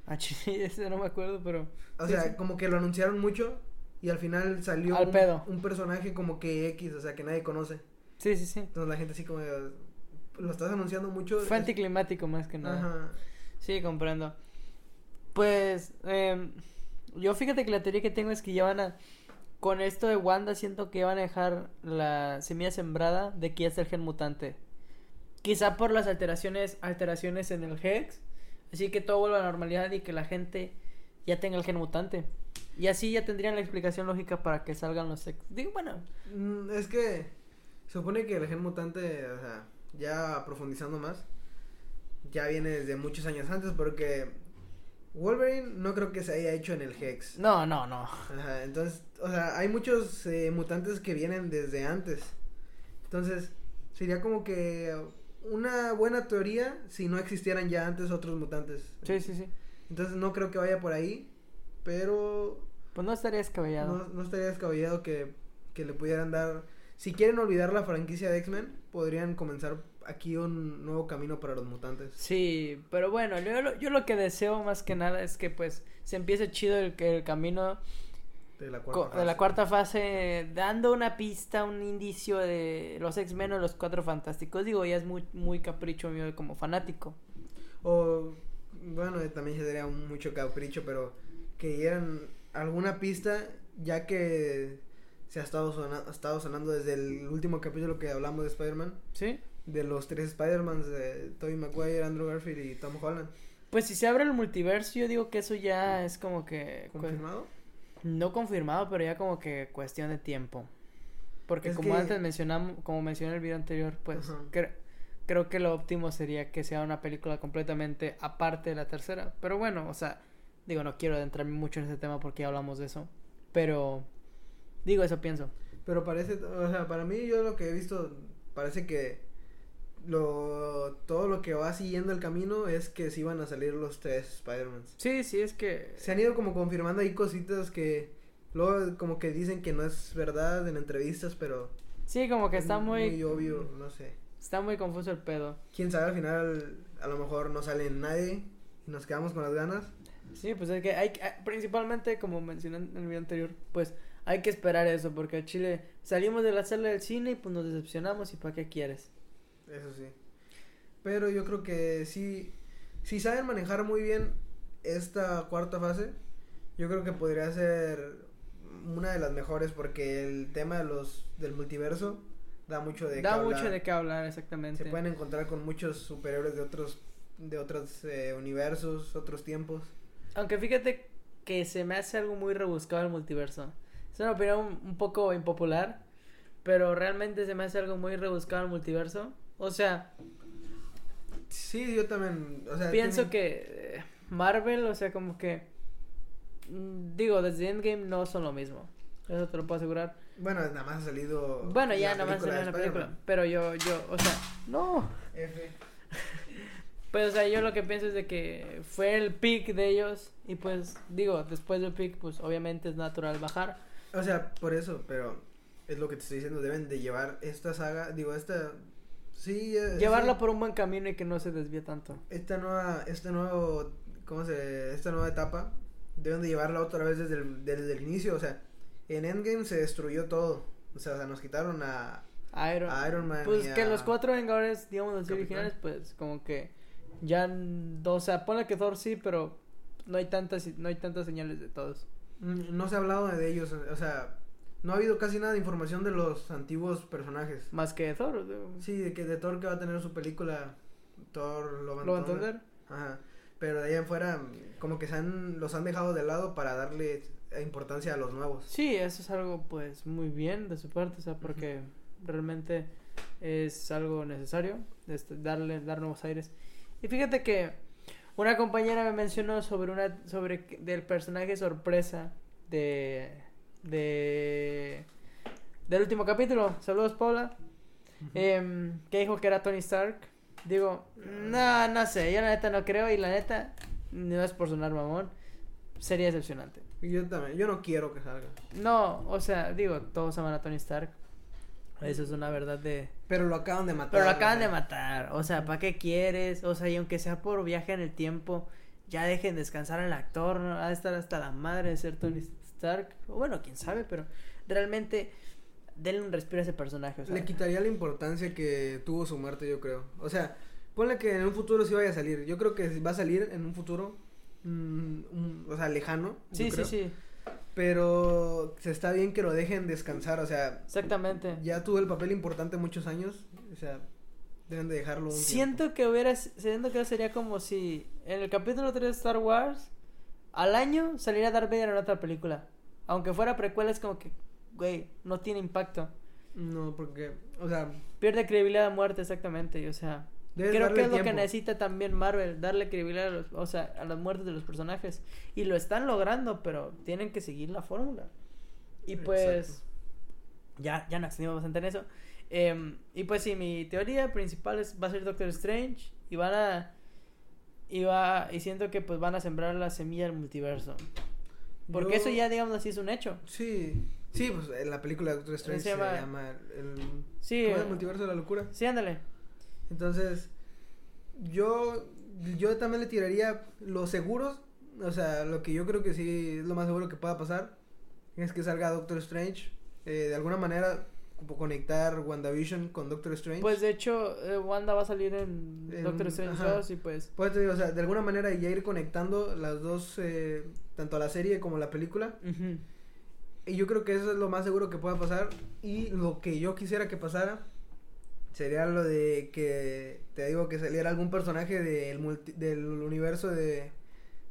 Ah, sí, ese no me acuerdo, pero... O sea, como que lo anunciaron mucho y al final salió Al un, pedo. un personaje como que X, o sea, que nadie conoce. Sí, sí, sí. Entonces la gente así como... Lo estás anunciando mucho. Fue anticlimático más que nada. Ajá. Sí, comprendo. Pues, eh, yo fíjate que la teoría que tengo es que ya van a... Con esto de Wanda siento que van a dejar la semilla sembrada de que ya es el gen mutante. Quizá por las alteraciones, alteraciones en el Hex. Así que todo vuelva a la normalidad y que la gente ya tenga el gen mutante. Y así ya tendrían la explicación lógica para que salgan los ex. Digo, bueno, Mm, Es que se supone que el gen mutante, o sea, ya profundizando más, ya viene desde muchos años antes porque Wolverine no creo que se haya hecho en el Hex. no, no, no. Ajá, entonces, o sea, hay muchos eh, mutantes que vienen desde antes. Entonces, sería como que una buena teoría si no existieran ya antes otros mutantes. Sí, sí, sí. Entonces, no creo que vaya por ahí, pero Pues no estaría descabellado. no, no estaría descabellado que, que le pudieran dar... Si quieren olvidar la franquicia de X-Men, podrían comenzar aquí un nuevo camino para los mutantes. Sí, pero bueno, yo, lo- yo lo que deseo más que nada es que pues se empiece chido el, que el camino De la cuarta de la fase. cuarta fase, dando una pista, un indicio de los X-Men o los Cuatro Fantásticos. Digo, ya es muy, muy capricho mío como fanático. O, bueno, también sería un mucho capricho, pero que dieran alguna pista, ya que se ha estado, sona- ha estado sonando desde el último capítulo que hablamos de Spider-Man, ¿Sí? de los tres Spider-Mans, de Tobey Maguire, Andrew Garfield y Tom Holland. Pues si se abre el multiverso, yo digo que eso ya es como que... ¿Confirmado? No confirmado, pero ya como que cuestión de tiempo. Porque Es como que- antes mencionamos, como mencioné en el video anterior, pues cre- creo que lo óptimo sería que sea una película completamente aparte de la tercera. Pero bueno, o sea, digo, no quiero adentrarme mucho en ese tema porque ya hablamos de eso. Pero digo, eso pienso. Pero parece, o sea, para mí yo lo que he visto, parece que lo todo lo que va siguiendo el camino es que sí van a salir los tres Spider-Mans. Sí, sí, es que... Se han ido como confirmando ahí cositas que luego como que dicen que no es verdad en entrevistas, pero Sí, como que está es muy... obvio, no sé. Está muy confuso el pedo. Quién sabe, al final a lo mejor no sale nadie y nos quedamos con las ganas. Sí, pues es que hay, hay- principalmente como mencioné en el video anterior, pues hay que esperar eso porque a Chile salimos de la sala del cine y pues nos decepcionamos y para qué quieres. Eso sí. Pero yo creo que sí, si saben manejar muy bien esta cuarta fase, yo creo que podría ser una de las mejores porque el tema de los del multiverso da mucho de da qué mucho hablar. de qué hablar exactamente. Se pueden encontrar con muchos superhéroes de otros de otros eh, universos, otros tiempos. Aunque fíjate que se me hace algo muy rebuscado el multiverso. Es una opinión un, poco impopular, pero realmente se me hace algo muy rebuscado el multiverso. O sea, Sí, yo también, o sea, pienso tiene- que Marvel, o sea, como que mm, digo, desde Endgame no son lo mismo. Eso te lo puedo asegurar. bueno, nada más ha salido Bueno, ya nada más salió una película, pero yo yo, o sea, no. F. Pues, o sea, yo lo que pienso es de que fue el pick de ellos y pues, digo, después del pick, pues obviamente es natural bajar. O sea, por eso, pero es lo que te estoy diciendo, deben de llevar esta saga, digo, esta sí, eh, Llevarla esta- por un buen camino y que no se desvíe tanto. esta nueva este nuevo ¿cómo se esta nueva etapa deben de llevarla otra vez desde el, desde el inicio, o sea, en Endgame se destruyó todo. O sea, o sea, nos quitaron a, Iron, a Iron Man Pues y que a- los cuatro Vengadores, digamos Capitán. originales, pues como que ya, o sea, ponle que Thor sí, pero no hay tantas, no hay tantas señales de todos. Mm, no se ha hablado de ellos, o sea, no ha habido casi nada de información de los antiguos personajes. Más que Thor, digo, Sí, de que de Thor que va a tener su película Thor Love and ¿lo van a Thunder. entender? Ajá. Pero de ahí en fuera, como que se han, los han dejado de lado para darle importancia a los nuevos. Sí, eso es algo pues muy bien de su parte, o sea, porque realmente es algo necesario, este, darle, dar nuevos aires. Y fíjate que una compañera me mencionó sobre una, sobre del personaje sorpresa de de del último capítulo. Saludos, Paula. Em, que dijo que era Tony Stark. Digo, no, no sé, yo la neta no creo y la neta, no es por sonar mamón, sería decepcionante. Yo también, yo no quiero que salga. No, o sea, digo, todos aman a Tony Stark. Eso es una verdad de... Pero lo acaban de matar. Pero lo acaban de matar, o sea, ¿para qué quieres? O sea, y aunque sea por viaje en el tiempo, ya dejen descansar al actor, ¿no? Ha de estar hasta la madre de ser Tony Stark. O bueno, quién sabe, pero realmente denle un respiro a ese personaje. O sea. Le quitaría la importancia que tuvo su muerte, yo creo. O sea, ponle que en un futuro sí vaya a salir. Yo creo que va a salir en un futuro, mm, o sea, lejano. Sí, sí, sí. Pero se está bien que lo dejen descansar, o sea. Exactamente. Ya tuvo el papel importante muchos años, o sea, deben de dejarlo. Un siento que hubiera, siento que sería como si en el capítulo 3 de Star Wars, al año saliera Darth Vader en otra película. Aunque fuera precuela, es como que güey, no tiene impacto. No, porque, o sea... Pierde credibilidad a muerte, exactamente, o sea... Creo que es lo que necesita también Marvel, darle credibilidad a, los, o sea, a las muertes de los personajes. Y lo están logrando, pero tienen que seguir la fórmula. Y pues... Ya, ya nos extendimos bastante en eso. Em, y pues sí, mi teoría principal es, va a ser Doctor Strange. Y van a... Y, va, y siento que pues van a sembrar la semilla del multiverso. Porque eso ya, digamos así, es un hecho. Sí. Sí, pues en la película de Doctor Strange se llama, el, sí, el multiverso de la locura. Sí, ándale. Entonces, yo, yo también le tiraría los seguros, o sea, lo que yo creo que sí es lo más seguro que pueda pasar, es que salga Doctor Strange, eh, de alguna manera conectar WandaVision con Doctor Strange. Pues de hecho, eh, Wanda va a salir en, Doctor Strange 2 y pues... Pues o sea, de alguna manera ya ir conectando las dos, eh, tanto la serie como la película. Y yo creo que eso es lo más seguro que pueda pasar. Y lo que yo quisiera que pasara sería lo de que, te digo, que saliera algún personaje del, del universo de,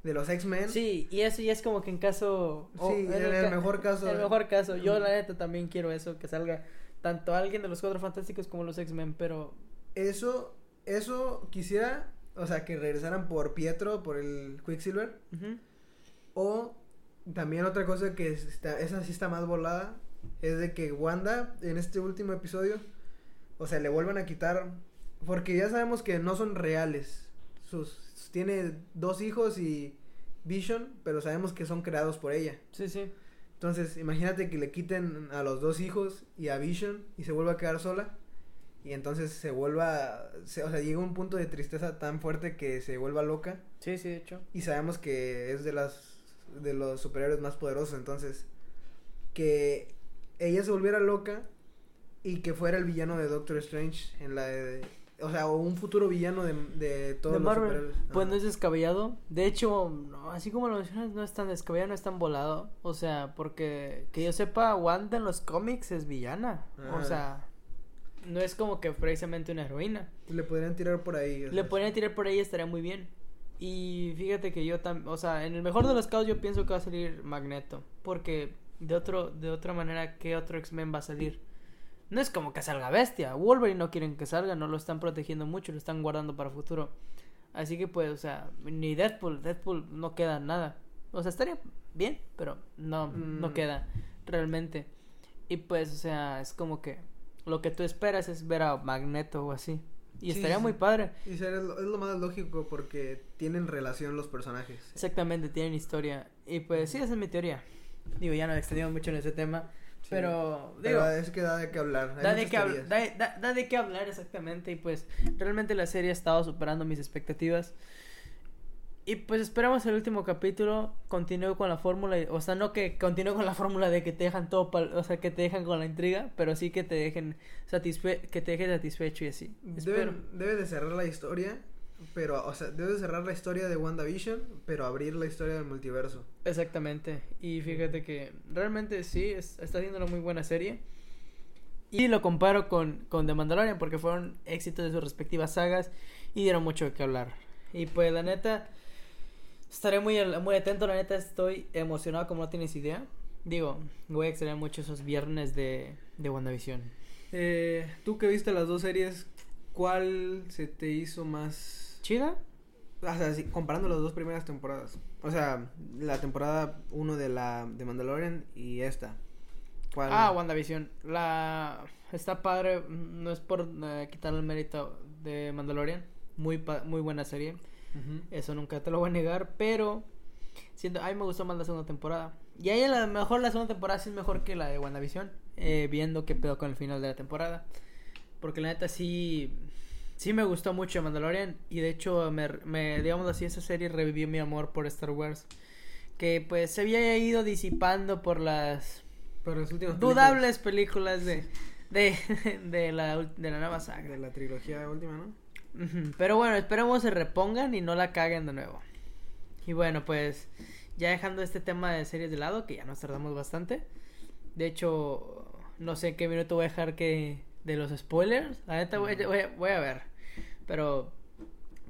de los X-Men. Sí, y eso ya es como que en caso... sí, en, el, mejor caso. En el mejor caso. Yo la neta también quiero eso, que salga tanto alguien de los Cuatro Fantásticos como los X-Men, pero... Eso, eso quisiera, o sea, que regresaran por Pietro, por el Quicksilver. O también otra cosa que está, esa sí está más volada es de que Wanda en este último episodio, o sea, le vuelvan a quitar, porque ya sabemos que no son reales. Sus, tiene dos hijos y Vision, pero sabemos que son creados por ella. Sí, sí. Entonces, imagínate que le quiten a los dos hijos y a Vision y se vuelva a quedar sola. Y entonces se vuelva, o sea, llega un punto de tristeza tan fuerte que se vuelva loca. Sí, sí, de hecho. Y sabemos que es de las de los superhéroes más poderosos. Entonces, que ella se volviera loca y que fuera el villano de Doctor Strange en la de, o sea, o un futuro villano de, de todos los superhéroes. Pues no es descabellado. De hecho, así como lo mencionas, no es tan descabellado, no es tan volado. O sea, porque que yo sepa, Wanda en los cómics es villana. O sea, no es como que precisamente una heroína. Le podrían tirar por ahí. Le podrían tirar por ahí y estaría muy bien. Y fíjate que yo también, o sea, en el mejor de los casos yo pienso que va a salir Magneto, porque de otro de otra manera qué otro X-Men va a salir. No es como que salga Bestia, Wolverine no quieren que salga, no lo están protegiendo mucho, lo están guardando para futuro. Así que pues, o sea, ni Deadpool, Deadpool no queda nada. O sea, estaría bien, pero no no mm. queda realmente. Y pues, o sea, es como que lo que tú esperas es ver a Magneto o así. Y estaría muy padre. Y es lo, más lógico porque tienen relación los personajes. Exactamente, tienen historia. Y pues sí, esa es mi teoría. Digo, ya no he extendido mucho en ese tema. Pero, digo. es que da de qué hablar. da, de qué da, da, de qué hablar, exactamente. Y pues, realmente la serie ha estado superando mis expectativas. Y pues esperamos el último capítulo continúe con la fórmula, o sea, no que continúe con la fórmula de que te dejan todo, o sea, que te dejan con la intriga, pero sí que te dejen satisfe que te dejen satisfecho y así. Debe, debe de cerrar la historia, pero, o sea, debe de cerrar la historia de WandaVision, pero abrir la historia del multiverso. Exactamente, y fíjate que realmente sí, está haciendo una muy buena serie. Y lo comparo con, con The Mandalorian porque fueron éxitos de sus respectivas sagas y dieron mucho de qué hablar. Y pues la neta Estaré muy, muy atento, la neta estoy emocionado como no tienes idea. Digo, voy a extrañar mucho esos viernes de, de WandaVision. Eh, Tú que viste las dos series, ¿cuál se te hizo más... ¿Chida? O sea, sí, comparando las dos primeras temporadas. O sea, la temporada 1 de la de Mandalorian y esta. ¿Cuál? Ah, WandaVision. La está padre, no es por eh, quitarle el mérito de Mandalorian. Muy muy buena serie. Eso nunca te lo voy a negar, pero siento, a mí me gustó más la segunda temporada. Y ahí a lo mejor la segunda temporada sí es mejor que la de WandaVision, eh, viendo qué pedo con el final de la temporada. Porque la neta sí sí me gustó mucho Mandalorian y de hecho me, me, digamos así esa serie revivió mi amor por Star Wars que pues se había ido disipando por las por las últimas dudables películas, de, de, de, la, de la nueva saga. De la trilogía última no pero bueno esperemos se repongan y no la caguen de nuevo. Y bueno pues ya dejando este tema de series de lado que ya nos tardamos bastante de hecho no sé qué minuto voy a dejar que de los spoilers la neta voy, voy, voy a ver pero,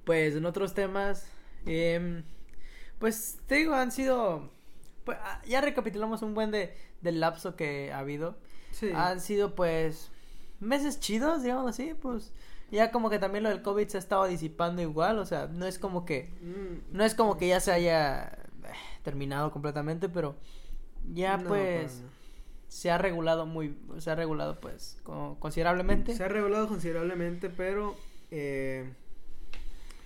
pues en otros temas, eh, pues te digo, han sido, pues, ah, ya recapitulamos un buen de, del lapso que ha habido. Sí. Han sido pues meses chidos, digamos así, pues ya como que también lo del COVID se ha estado disipando igual, o sea, no es como que, mm. no es como que ya se haya eh, terminado completamente, pero ya pues se ha regulado muy, se ha regulado pues considerablemente. Se ha regulado considerablemente, pero eh,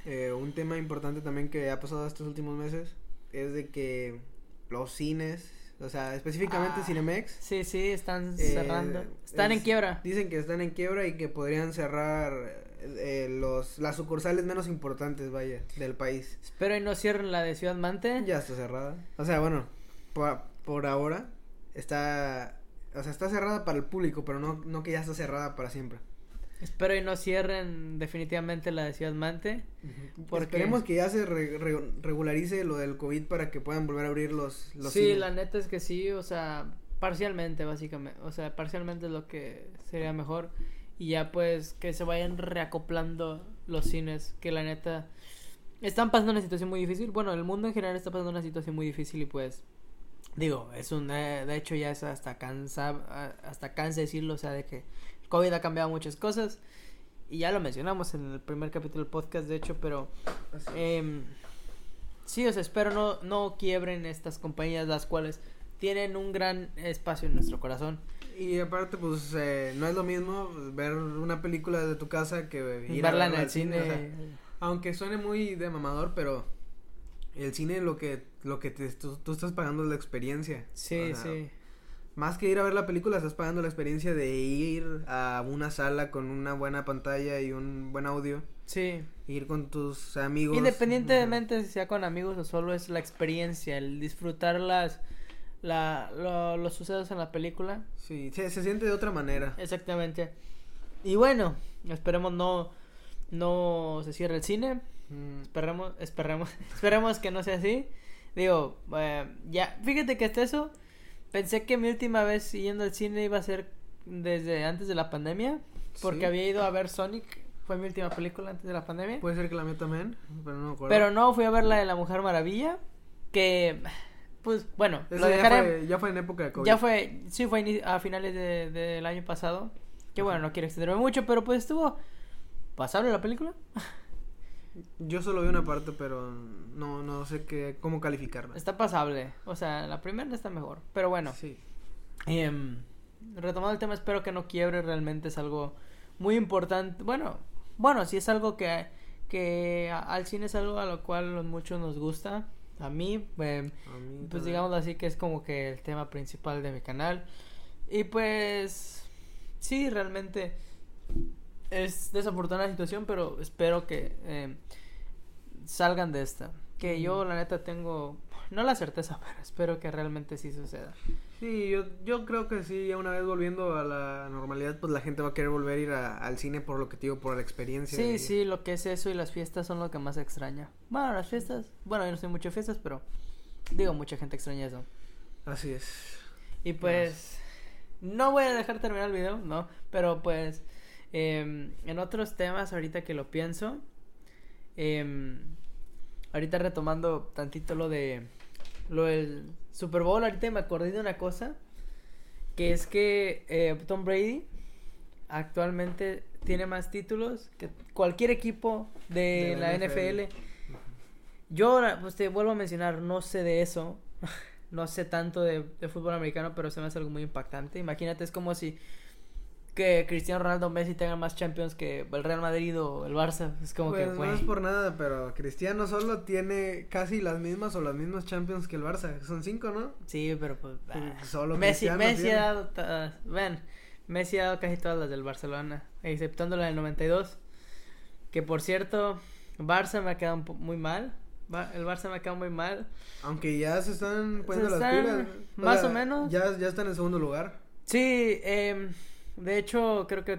eh, un tema importante también que ha pasado estos últimos meses es de que los cines, o sea, específicamente ah, Cinemex. Sí, sí, están eh, cerrando. Están en quiebra. Dicen que están en quiebra y que podrían cerrar eh, los las sucursales menos importantes, vaya, del país. Espero y no cierren la de Ciudad Mante. Ya está cerrada. O sea, bueno, por, por ahora está, o sea, está cerrada para el público, pero no, no que ya está cerrada para siempre. Espero y no cierren definitivamente la de Ciudad Mante. porque... Esperemos que ya se regularice lo del COVID para que puedan volver a abrir los, los Sí, la neta es que sí, o sea, parcialmente básicamente, o sea, parcialmente es lo que sería mejor y ya pues que se vayan reacoplando los cines, que la neta están pasando una situación muy difícil. Bueno, el mundo en general está pasando una situación muy difícil y pues digo, es un eh, de hecho ya es hasta cansa hasta cansa decirlo, o sea, de que COVID ha cambiado muchas cosas. Y ya lo mencionamos en el primer capítulo del podcast, de hecho, pero... Eh, sí, os espero no, no quiebren estas compañías, las cuales tienen un gran espacio en nuestro corazón. Y aparte, pues, eh, no es lo mismo ver una película de tu casa que ir verla en el cine. aunque suene muy de mamador, pero el cine lo que lo que te, tú, estás pagando es la experiencia. Sí, sí más que ir a ver la película, estás pagando la experiencia de ir a una sala con una buena pantalla y un buen audio. Sí. Ir con tus amigos. Independientemente si sea con amigos o solo es la experiencia, el disfrutar las, la, los sucesos en la película. Sí, se, se, siente de otra manera. Exactamente. Y bueno, esperemos no, no se cierre el cine. Mm. Esperemos, esperemos, esperemos que no sea así. Digo, eh, ya, fíjate que hasta eso Pensé que mi última vez yendo al cine iba a ser desde antes de la pandemia. Porque había ido a ver Sonic. Fue mi última película antes de la pandemia. Puede ser que la mía también, pero no Pero no, fui a ver la de la Mujer Maravilla. Que, pues, bueno, lo dejaré... ya, fue, en época de COVID. Ya fue, sí, fue a finales del de, año pasado. Que bueno, no quiero extenderme mucho, pero pues estuvo pasable la película. Yo solo vi una parte, pero no, no sé qué, cómo calificarla. Está pasable. O sea, la primera está mejor. Pero bueno. Sí. Em, retomando el tema, espero que no quiebre. Realmente es algo muy importante. Bueno, bueno, sí es algo que, que al cine es algo a lo cual muchos nos gusta. A mí, em, pues digamos así que es como que el tema principal de mi canal. Y pues, sí, realmente es desafortunada la situación, pero espero que eh, salgan de esta. Que yo, la neta, tengo, no la certeza, pero espero que realmente sí suceda. Sí, yo, yo creo que sí, ya una vez volviendo a la normalidad, pues la gente va a querer volver a ir al cine por lo que te digo, por la experiencia. Sí, sí, lo que es eso y las fiestas son lo que más extraña. Bueno, las fiestas, bueno, yo no soy mucho fiestas, pero digo, mucha gente extraña eso. Así es. Y pues, no voy a dejar terminar el video, ¿no? Pero pues Em, en otros temas, ahorita que lo pienso, em, ahorita retomando tantito lo de lo del Super Bowl, ahorita me acordé de una cosa, que es que eh, Tom Brady actualmente tiene más títulos que cualquier equipo de, la, NFL. Yo, pues te vuelvo a mencionar, no sé de eso. no sé tanto de, de, fútbol americano, pero se me hace algo muy impactante. Imagínate, es como si que Cristiano Ronaldo Messi tengan más Champions que el Real Madrid o el Barça. Es como pues que, no es por nada, pero Cristiano solo tiene casi las mismas o las mismas Champions que el Barça. Son cinco, ¿no? Sí, pero pues. Ah, solo Messi, Messi ha dado. ven, Messi ha dado casi todas las del Barcelona, exceptando la del 92. Que por cierto, Barça me ha quedado muy mal. El Barça me ha quedado muy mal. Aunque ya se están poniendo las pilas. Más o, menos. Ya, ya están en segundo lugar. Sí, eh de hecho, creo que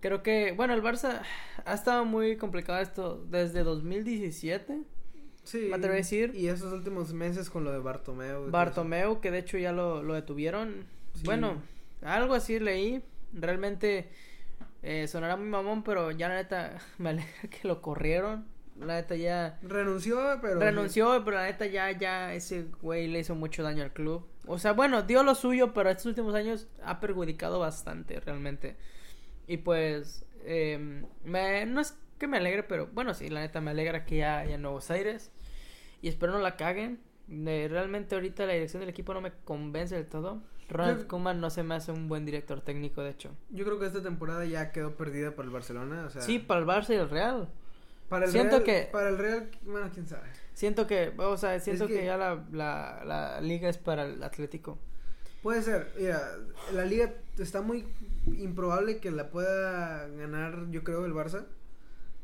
creo que bueno, el Barça ha estado muy complicado esto desde 2017. Sí. Me atrevo a decir. Y esos últimos meses con lo de Bartomeu. Bartomeu, que de hecho ya lo, lo detuvieron. Bueno, algo así leí. Realmente eh, sonará muy mamón, pero ya la neta me alegra que lo corrieron. La neta ya. Renunció, pero. Renunció, pero la neta ya, ya ese güey le hizo mucho daño al club. O sea, bueno, dio lo suyo, pero estos últimos años ha perjudicado bastante, realmente. Y pues, eh, me, no es que me alegre, pero bueno, sí, la neta me alegra que ya haya Nuevos Aires. Y espero no la caguen. realmente ahorita la dirección del equipo no me convence del todo. Ronald Koeman no se me hace un buen director técnico, de hecho. Yo creo que esta temporada ya quedó perdida para el Barcelona. O sea... Sí, para el Barça y el Real. Para el Siento que... Para el Real, bueno, quién sabe. Siento que, o sea, siento que... ya la, la, la, liga es para el Atlético. Puede ser, mira, la liga está muy improbable que la pueda ganar, yo creo, el Barça.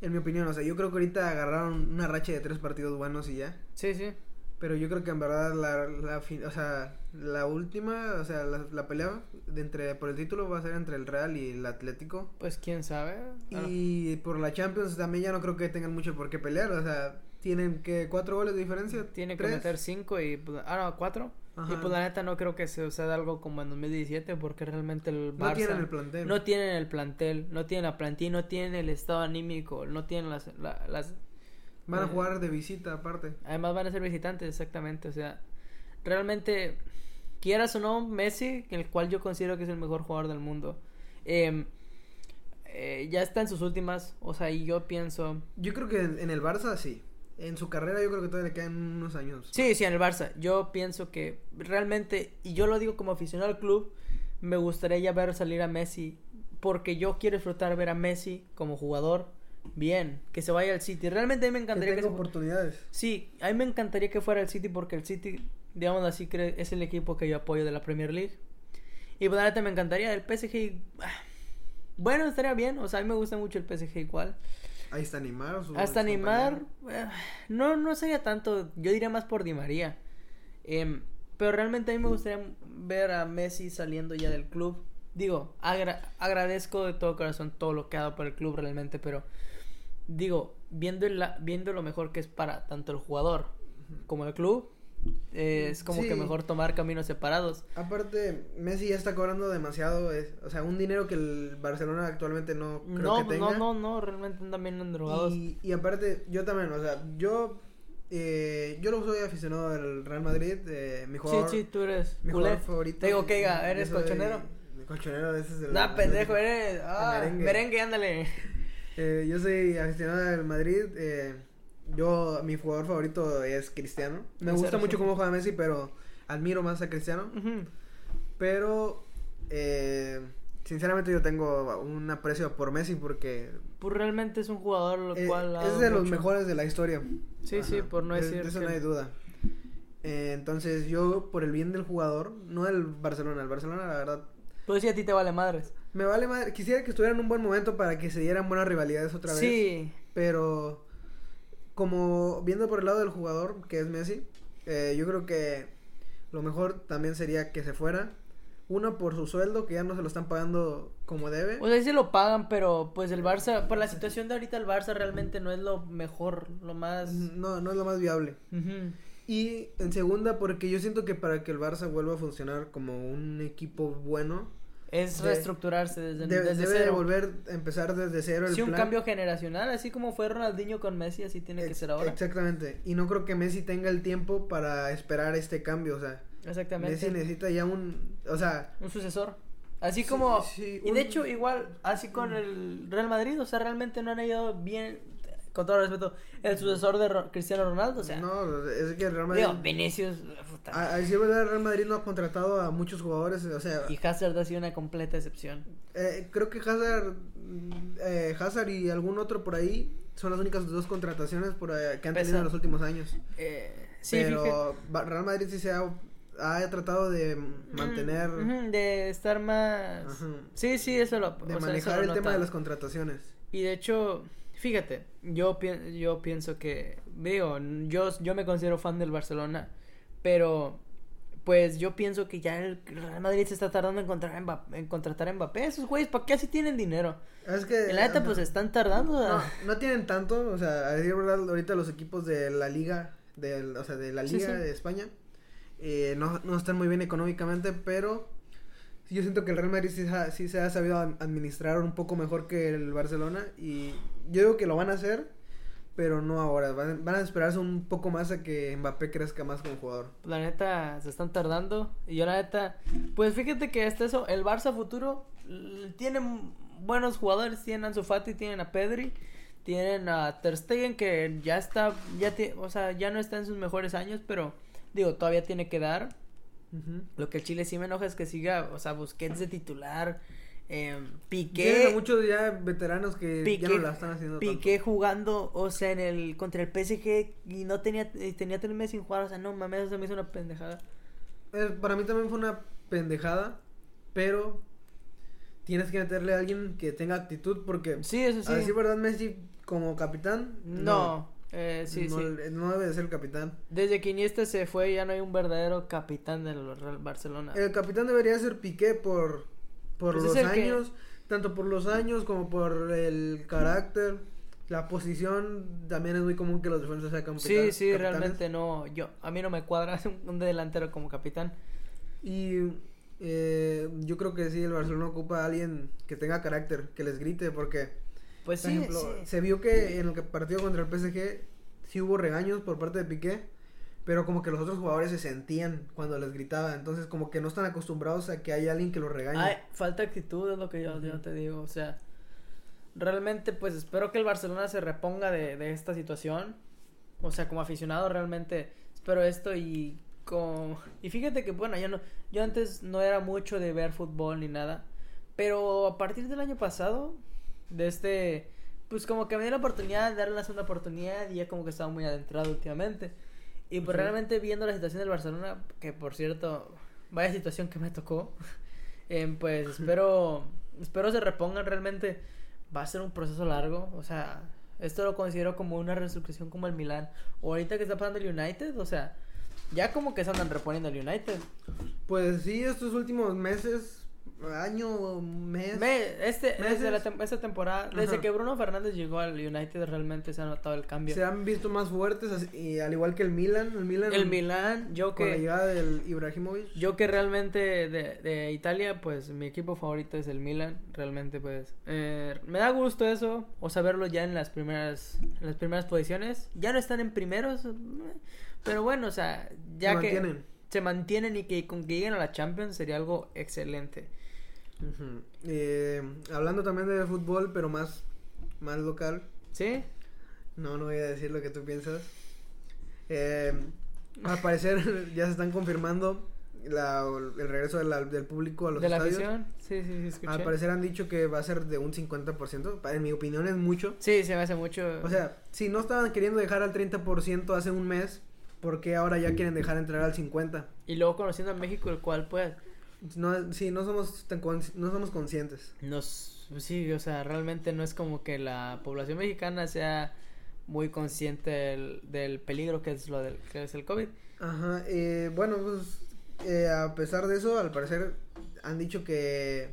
En mi opinión, o sea, yo creo que ahorita agarraron una racha de tres partidos buenos y ya. Sí, sí. Pero yo creo que en verdad la, la o sea, la última, o sea, la, la, pelea de entre por el título va a ser entre el Real y el Atlético. Pues quién sabe. Y por la Champions también ya no creo que tengan mucho por qué pelear, o sea, tienen que cuatro goles de diferencia. Tiene que meter cinco y pues, ah no cuatro. Y pues la neta no creo que se suceda algo como en 2017 porque realmente el Barça no tienen el plantel. No tienen el plantel, no tienen la plantilla, no tienen el estado anímico, no tienen las, las Van a eh, jugar de visita aparte. Además van a ser visitantes, exactamente. O sea, realmente, quieras o no, Messi, el cual yo considero que es el mejor jugador del mundo, em, eh, ya está en sus últimas. O sea, y yo pienso... Yo creo que en, el Barça sí. En su carrera yo creo que todavía le quedan unos años. Sí, sí, en el Barça. Yo pienso que realmente, y yo lo digo como aficionado al club, me gustaría ya ver salir a Messi. Porque yo quiero disfrutar ver a Messi como jugador bien, que se vaya al City. Realmente a mí me encantaría que, oportunidades. Sí, a mí me encantaría que fuera el City porque el City, digamos así, es el equipo que yo apoyo de la Premier League. Y pues me encantaría el PSG. Ah, bueno, estaría bien, o sea, a mí me gusta mucho el PSG igual. Ahí está Neymar. Hasta animar no, no sería tanto, yo diría más por Di María. Em, pero realmente a mí me gustaría ver a Messi saliendo ya del club. Digo, agradezco de todo corazón todo lo que ha dado por el club realmente, pero digo, viendo, viendo lo mejor que es para tanto el jugador como el club, es como que mejor tomar caminos separados. Aparte, Messi ya está cobrando demasiado, o sea, un dinero que el Barcelona actualmente no creo no, que tenga. No, no, no, realmente andan bien endrogados. Y, y aparte, yo también, o sea, yo eh, yo lo soy aficionado del Real Madrid, eh, mi jugador. Sí, sí, tú eres mi jugador favorito. Te digo que eres colchonero. colchonero, ese es el. Nah, pendejo, eres. Ah, merengue. merengue, ándale. Eh, yo soy aficionado del Madrid. Eh, yo, mi jugador favorito es Cristiano. Me gusta mucho cómo juega Messi, pero admiro más a Cristiano. Pero, eh, sinceramente, yo tengo un aprecio por Messi porque. Pues realmente es un jugador lo cual. Es de los mejores de la historia. Sí, sí, por no decir. De eso no hay duda. entonces, yo, por el bien del jugador, no del Barcelona. El Barcelona, la verdad. Pues sí, a ti te vale madres. Me vale madre. Quisiera que estuvieran en un buen momento para que se dieran buenas rivalidades otra vez. Sí. Pero como viendo por el lado del jugador, que es Messi, eh, yo creo que lo mejor también sería que se fuera. Uno por su sueldo, que ya no se lo están pagando como debe. O sea, sí lo pagan, pero pues el Barça, por la situación de ahorita el Barça realmente no es lo mejor, lo más... No, no es lo más viable. Y en segunda, porque yo siento que para que el Barça vuelva a funcionar como un equipo bueno, es reestructurarse desde, desde debe cero. volver a empezar desde cero el sí, un cambio generacional, así como fue Ronaldinho con Messi, así tiene que ser ahora. Exactamente. Y no creo que Messi tenga el tiempo para esperar este cambio, o sea. Exactamente. Messi necesita ya un, o sea, un sucesor. Así como y de hecho igual así con el Real Madrid, o sea, realmente no han ido bien con todo respeto, el sucesor de Ro- Cristiano Ronaldo, o sea, no, es que el Real Madrid. digo, Vinicius, A, a decir verdad, el Real Madrid no ha contratado a muchos jugadores. O sea, y Hazard ha sido una completa excepción. eh, creo que Hazard, eh, Hazard y algún otro por ahí son las únicas dos contrataciones por ahí que han tenido en los últimos años. Eh, sí, Pero fíjate. Real Madrid sí se ha, ha tratado de mantener, Mm, de estar más... Ajá. Sí, sí, eso lo... de sea, manejar lo el tema de las contrataciones. Y de hecho, fíjate, yo, pi- yo pienso que, digo, yo, yo me considero fan del Barcelona, pero pues yo pienso que ya el Real Madrid se está tardando en, encontrar Mbappé- en contratar a Mbappé. Esos güeyes, ¿para qué así tienen dinero? Es que En la neta, pues están tardando. no, no tienen tanto, o sea, a decir verdad, ahorita los equipos de la liga, del, o sea, de la liga sí. de España, eh, no, no están muy bien económicamente, pero yo siento que el Real Madrid sí, sí se ha sabido ad- administrar un poco mejor que el Barcelona y yo digo que lo van a hacer, pero no ahora, van, van a esperarse un poco más a que Mbappé crezca más como jugador. La neta, se están tardando. Y yo, la neta, pues fíjate que hasta eso, el Barça futuro tiene buenos jugadores. Tienen a Ansu Fati, tienen a Pedri, tienen a Ter Stegen, que ya está, ya ti- o sea, ya no está en sus mejores años, pero digo, todavía tiene que dar. Lo que el Chile sí me enoja es que siga, o sea, Busquets de titular, eh, Piqué, muchos ya veteranos que Piqué, ya no la están haciendo tanto. Piqué jugando, o sea, en el contra el PSG y no tenía, tenía tres meses sin jugar, o sea, no mames, eso se me hizo una pendejada. Eh, para mí también fue una pendejada, pero tienes que meterle a alguien que tenga actitud porque, Sí, eso sí. a decir verdad, Messi como capitán, No, eh, sí, no, sí. no debe de ser el capitán. Desde que Iniesta se fue ya no hay un verdadero capitán del Real Barcelona. El capitán debería ser Piqué por, por Pues los que- años, tanto por los años como por el carácter. La posición también es muy común que los defensas sean capita- sí, sí, capitanes. realmente no, yo, a mí no me cuadra un, delantero como capitán. Y eh, yo creo que sí, el Barcelona ocupa a alguien que tenga carácter, que les grite, porque Pues Por sí, ejemplo, sí. se vio que en el partido contra el PSG sí hubo regaños por parte de Piqué, pero como que los otros jugadores se sentían cuando les gritaba, entonces como que no están acostumbrados a que haya alguien que los regañe. Ay, falta actitud es lo que yo, yo te digo, o sea, realmente pues espero que el Barcelona se reponga de, de esta situación, o sea, como aficionado realmente espero esto y con... Y fíjate que bueno, yo, no, yo antes no era mucho de ver fútbol ni nada, pero a partir del año pasado, de este, pues como que me dio la oportunidad de darle una segunda oportunidad y ya como que estaba muy adentrado últimamente. Y pues Ujú. realmente viendo la situación del Barcelona, que por cierto, vaya situación que me tocó, eh, pues espero, espero se repongan realmente. Va a ser un proceso largo, o sea, esto lo considero como una resurrección como el Milan. O ahorita que está pasando el United, o sea, ya como que se andan reponiendo el United. Pues sí, estos últimos meses, año, mes. Me- este, desde la tem- esta temporada, desde que Bruno Fernández llegó al United, realmente se ha notado el cambio. Se han visto más fuertes, así- y al igual que el Milan, el Milan, El Milan, yo con la que... llegada del Ibrahimovic. Yo que realmente de, de Italia, pues mi equipo favorito es el Milan, realmente pues eh, me da gusto eso, o saberlo ya en las primeras en las primeras posiciones. Ya no están en primeros, pero bueno, o sea, ya Se que mantienen. se mantienen y que con que lleguen a la Champions sería algo excelente. Ujú. Eh, hablando también de fútbol, pero más, más local. ¿Sí? No, no voy a decir lo que tú piensas. Eh, al parecer ya se están confirmando la- el regreso de la- del público a los ¿De la estadios. afición? Sí, sí, sí, escuché. Al parecer han dicho que va a ser de un 50%. Pa- En mi opinión es mucho. Sí, se me hace mucho. O sea, si no estaban queriendo dejar al 30% hace un mes, ¿por qué ahora ya quieren dejar entrar al 50%? y luego conociendo a México, el cual pues No, sí, no somos, tan no somos conscientes. nos sí, o sea, realmente no es como que la población mexicana sea muy consciente del, del peligro que es lo del que es el COVID. Ajá, eh, bueno, pues eh, a pesar de eso, al parecer han dicho que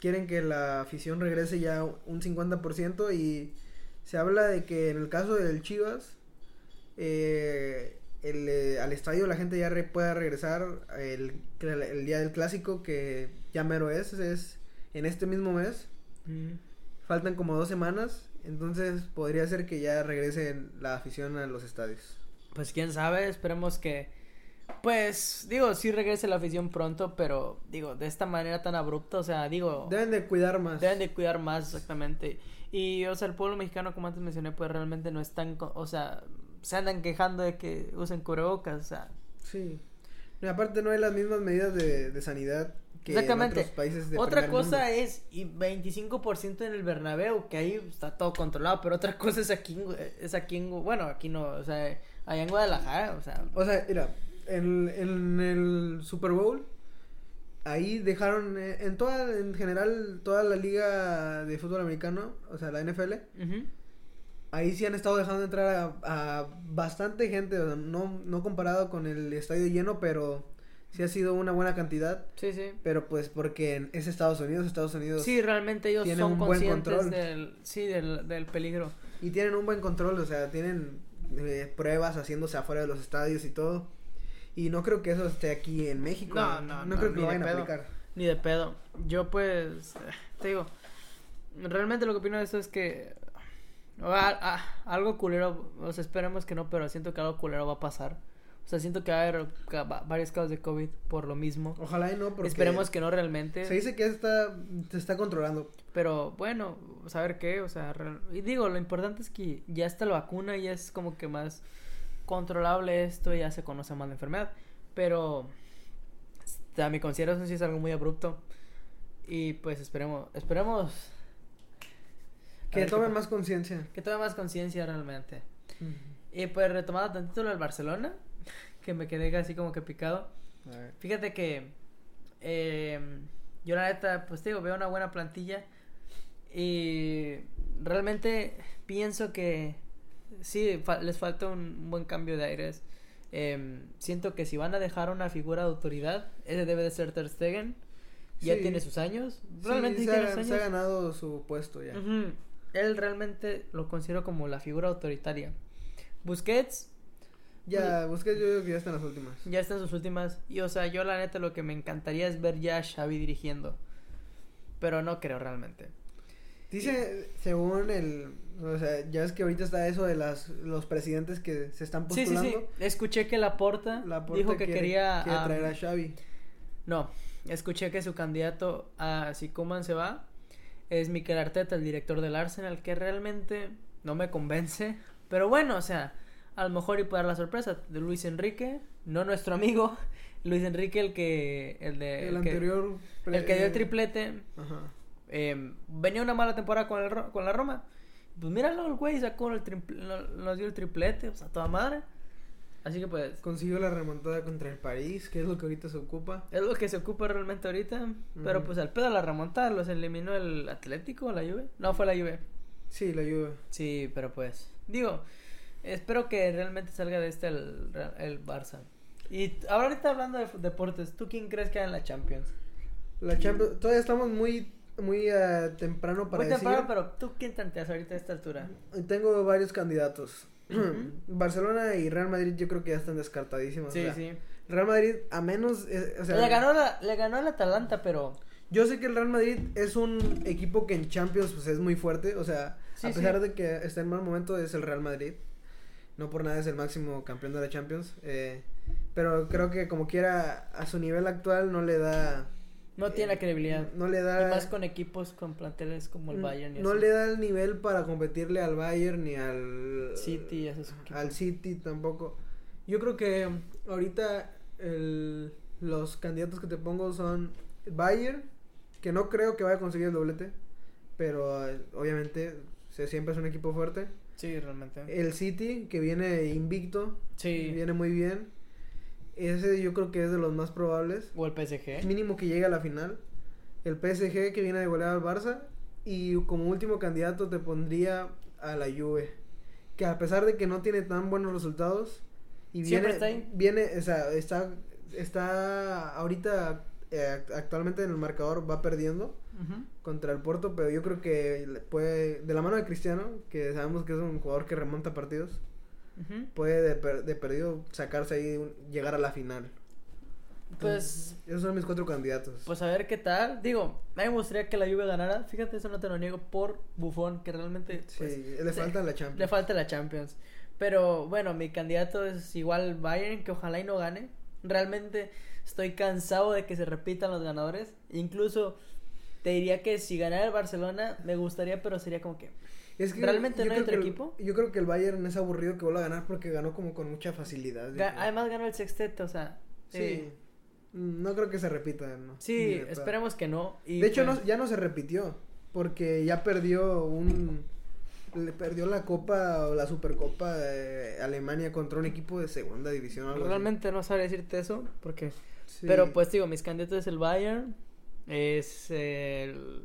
quieren que la afición regrese ya un 50% y se habla de que en el caso del Chivas, eh, el, eh, al estadio la gente ya re- pueda regresar el, el día del clásico que ya mero es, es en este mismo mes, faltan como dos semanas, entonces podría ser que ya regrese la afición a los estadios. Pues quién sabe, esperemos que pues digo, sí regrese la afición pronto, pero digo, de esta manera tan abrupta, o sea, digo, Deben de cuidar más. deben de cuidar más exactamente. Y, o sea, el pueblo mexicano, como antes mencioné, pues realmente no están, o sea, se andan quejando de que usen cubrebocas, o sea. Sí. Y aparte no hay las mismas medidas de, de sanidad que en otros países de Otra cosa es y 25% en el Bernabéu, que ahí está todo controlado, pero otra cosa es aquí, es aquí en, bueno, aquí no, o sea, allá en Guadalajara, o sea. O sea, mira, en, en el Super Bowl ahí dejaron eh, en toda en general toda la liga de fútbol americano o sea la NFL ahí sí han estado dejando entrar a, bastante gente no no comparado con el estadio lleno pero sí ha sido una buena cantidad sí sí pero pues porque es Estados Unidos Estados Unidos sí realmente ellos son un conscientes buen control. del sí del, del peligro y tienen un buen control o sea tienen eh, pruebas haciéndose afuera de los estadios y todo y no creo que eso esté aquí en México. No, no, no. creo que lo vayan a aplicar. Ni de pedo. Yo pues, te digo, realmente lo que opino de esto es que algo culero, o sea, esperemos que no, pero siento que algo culero va a pasar. O sea, siento que va a haber varios casos de COVID por lo mismo. Ojalá y no, porque... Esperemos que no realmente. Se dice que está, se está controlando. Pero bueno, saber qué, o sea, y digo, lo importante es que ya está la vacuna y es como que más controlable esto, ya se conoce más la enfermedad. Pero a mi consideración sí es algo muy abrupto. Y pues esperemos, esperemos que tome más conciencia. Que tome más conciencia realmente. Y pues retomando tantito lo del Barcelona, que me quedé así como que picado. Fíjate que em, yo la neta, pues digo, veo una buena plantilla y realmente pienso que sí, les falta un buen cambio de aires. Em, siento que si van a dejar una figura de autoridad, ese debe de ser Ter Stegen. Ya tiene sus años. Realmente se, ha, ganado su puesto ya. Él realmente lo considero como la figura autoritaria. Busquets. Ya, pues, Busquets yo creo que ya está en las últimas. Ya está en sus últimas. Y o sea, yo la neta lo que me encantaría es ver ya a Xavi dirigiendo. Pero no creo realmente. Dice, según el, o sea, ya es que ahorita está eso de las, los presidentes que se están postulando. Sí, sí, sí. Escuché que Laporta, dijo que quería... Quiere traer a Xavi. No, escuché que su candidato a si Kuman se va es Mikel Arteta, el director del Arsenal, que realmente no me convence. Pero bueno, o sea, a lo mejor y puede dar la sorpresa de Luis Enrique, no nuestro amigo, Luis Enrique, el que... El, de, el, anterior... el que dio el triplete. Ajá eh, venía una mala temporada con, el, con la Roma. Pues míralo, el güey sacó el nos dio el triplete, o sea, toda madre. Así que pues. Consiguió la remontada contra el París, que es lo que ahorita se ocupa. Es lo que se ocupa realmente ahorita. Pero pues al pedo la remontada los eliminó el Atlético, la Juve. No, fue la Juve. Sí, la Juve. Sí, pero pues. Digo, espero que realmente salga de este el, el Barça. Y ahorita hablando de deportes, ¿tú quién crees que hay en la Champions? La Champions, todavía estamos muy muy uh, temprano para muy temprano, pero tú quién tanteas ahorita a esta altura. Tengo varios candidatos. Barcelona y Real Madrid yo creo que ya están descartadísimos. Sí, sí. Real Madrid a menos eh, o sea, le ganó la, le ganó al Atalanta, pero yo sé que el Real Madrid es un equipo que en Champions pues es muy fuerte, o sea, a pesar de que está en mal momento es el Real Madrid. No por nada es el máximo campeón de la Champions, eh, pero creo que como quiera a su nivel actual no le da no tiene la credibilidad. No le da. Y más con equipos con planteles como el Bayern. Y no le da el nivel para competirle al Bayern ni al. City, Al City tampoco. Yo creo que ahorita el, los candidatos que te pongo son Bayern, que no creo que vaya a conseguir el doblete, pero eh, obviamente se, siempre es un equipo fuerte. Sí, realmente. El City, que viene invicto. Sí. Viene muy bien. Ese yo creo que es de los más probables. O el PSG. Mínimo que llegue a la final. El PSG que viene de golear al Barça. Y como último candidato te pondría a la Juve. Que a pesar de que no tiene tan buenos resultados. Y viene, está Viene, o sea, está, está ahorita eh, actualmente en el marcador va perdiendo contra el Porto, pero yo creo que puede, de la mano de Cristiano, que sabemos que es un jugador que remonta partidos, puede de, perdido sacarse ahí, llegar a la final. pues. Esos son mis cuatro candidatos. Pues a ver qué tal. Digo, a mí me gustaría que la Juve ganara. Fíjate, eso no te lo niego por Bufón, que realmente. Pues, sí, le falta la Champions. Le falta la Champions. Pero bueno, mi candidato es igual Bayern, que ojalá y no gane. Realmente estoy cansado de que se repitan los ganadores. Incluso te diría que si ganara el Barcelona, me gustaría, pero sería como que. Es que ¿Realmente no hay otro el- equipo? yo creo que el Bayern es aburrido que vuelva a ganar porque ganó como con mucha facilidad. Ga-. Además ganó el sexteto, o sea. Sí. eh, No creo que se repita, ¿no? Sí, esperemos que no. y De hecho, pues- no, ya no se repitió. Porque ya perdió un. Le perdió la Copa o la Supercopa de Alemania contra un equipo de segunda división. algo así. Realmente no sabría decirte eso, porque. Sí. Pero pues digo, mis candidatos es el Bayern, es el,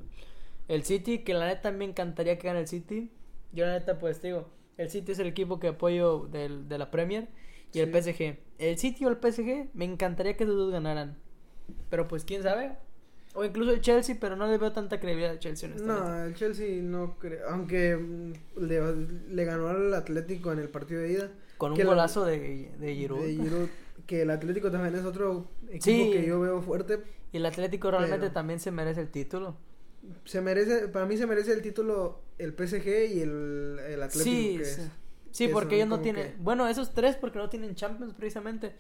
el City, que la neta me encantaría que gane el City. Yo la neta pues digo, el City es el equipo que apoyo del, de la Premier y el. PSG. El City o el PSG, me encantaría que esos dos ganaran. Pero pues quién sabe. O incluso el Chelsea, pero no le veo tanta credibilidad al Chelsea. No, el Chelsea no creo. Aunque mm, le, le ganó al Atlético en el partido de ida. Con un la- golazo de, de Giroud. de Giroud, que el Atlético también es otro equipo Sí. que yo veo fuerte. Y el Atlético realmente Pero- también se merece el título. Se merece, para mí se merece el título el PSG y el, el Atlético. Sí, que sí. es- Sí, que porque ellos no tienen. que- Bueno, esos tres porque no tienen Champions precisamente.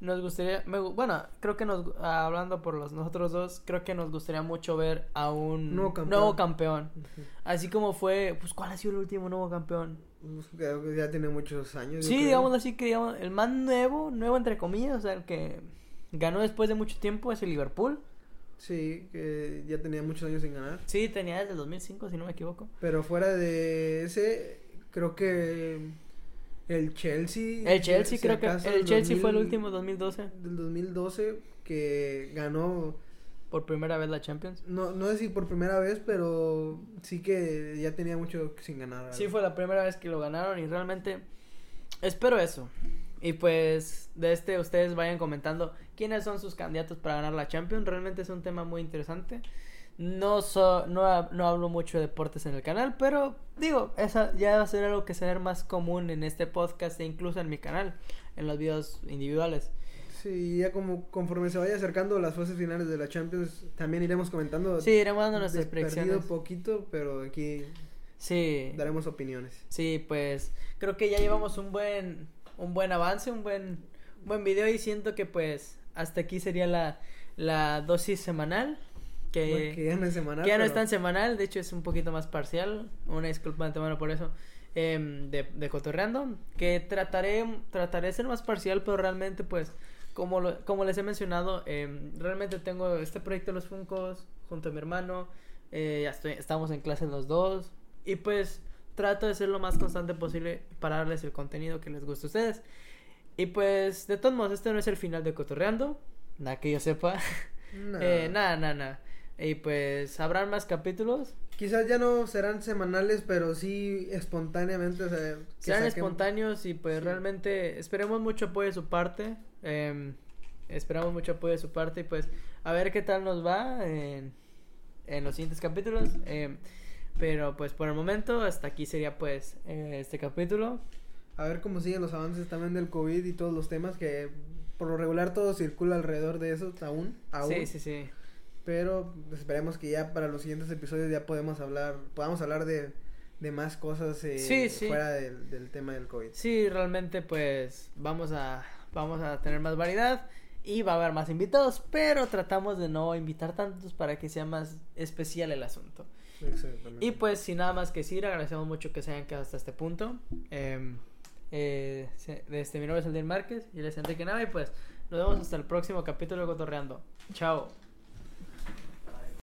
Nos gustaría, me bueno, creo que nos, hablando por los nosotros dos, creo que nos gustaría mucho ver a un Nuevo campeón. nuevo campeón. Ujú. Así como fue, pues, ¿cuál ha sido el último nuevo campeón? Pues, Creo que ya tiene muchos años. Sí, digamos así que digamos, el más nuevo, nuevo entre comillas, o sea, el que ganó después de mucho tiempo es el Liverpool. Sí, que ya tenía muchos años sin ganar. Sí, tenía desde el 2005, si no me equivoco. Pero fuera de ese, creo que el Chelsea. El Chelsea, creo que el Chelsea fue el 2000 último 2012 Del 2012, que ganó, por primera vez la Champions. no, no sé si por primera vez, pero sí que ya tenía mucho sin ganar. Sí, fue la primera vez que lo ganaron y realmente espero eso. Y pues de este ustedes vayan comentando quiénes son sus candidatos para ganar la Champions. Realmente es un tema muy interesante. No, so- no, no hablo mucho de deportes en el canal, pero digo, esa ya va a ser algo que será más común en este podcast e incluso en mi canal, en los videos individuales. Sí, ya como conforme se vaya acercando las fases finales de la Champions, también iremos comentando. Sí, iremos dando nuestras de perdido predicciones. poquito, pero aquí Sí. daremos opiniones. Sí, pues creo que ya llevamos un buen un buen avance, un buen un buen video y siento que pues hasta aquí sería la, la dosis semanal que, Bueno, que ya no es semanal. que ya no es pero- tan semanal, de hecho es un poquito más parcial, una disculpa de antemano por eso. em, de, de cotorreando que trataré trataré de ser más parcial pero realmente pues como lo- como les he mencionado em, realmente tengo este proyecto de los Funcos junto a mi hermano eh, ya estoy, estamos en clase los dos y pues trato de ser lo más constante posible para darles el contenido que les guste a ustedes y pues de todos modos este no es el final de cotorreando nada que yo sepa. Eh, nada nada nada y pues habrán más capítulos Quizás ya no serán semanales, pero sí espontáneamente. O sea, saquen- espontáneos y pues Sí. realmente esperemos mucho apoyo de su parte. em, esperamos mucho apoyo de su parte y pues a ver qué tal nos va en, en los siguientes capítulos. em, pero pues por el momento hasta aquí sería pues eh, este capítulo. A ver cómo siguen los avances también del COVID y todos los temas que por lo regular todo circula alrededor de eso aún. aún Sí, sí, sí. Pero esperemos que ya para los siguientes episodios ya podemos hablar, podamos hablar de, de más cosas eh, Sí, sí. fuera del, del tema del COVID. Sí, realmente pues vamos a vamos a tener más variedad y va a haber más invitados, pero tratamos de no invitar tantos para que sea más especial el asunto. Exactamente. Y pues sin nada más que decir, agradecemos mucho que se hayan quedado hasta este punto. Eh, eh, este, mi nombre es Aldir Márquez y les Enrique Nava y pues nos vemos hasta el próximo capítulo de Cotorreando. Chao.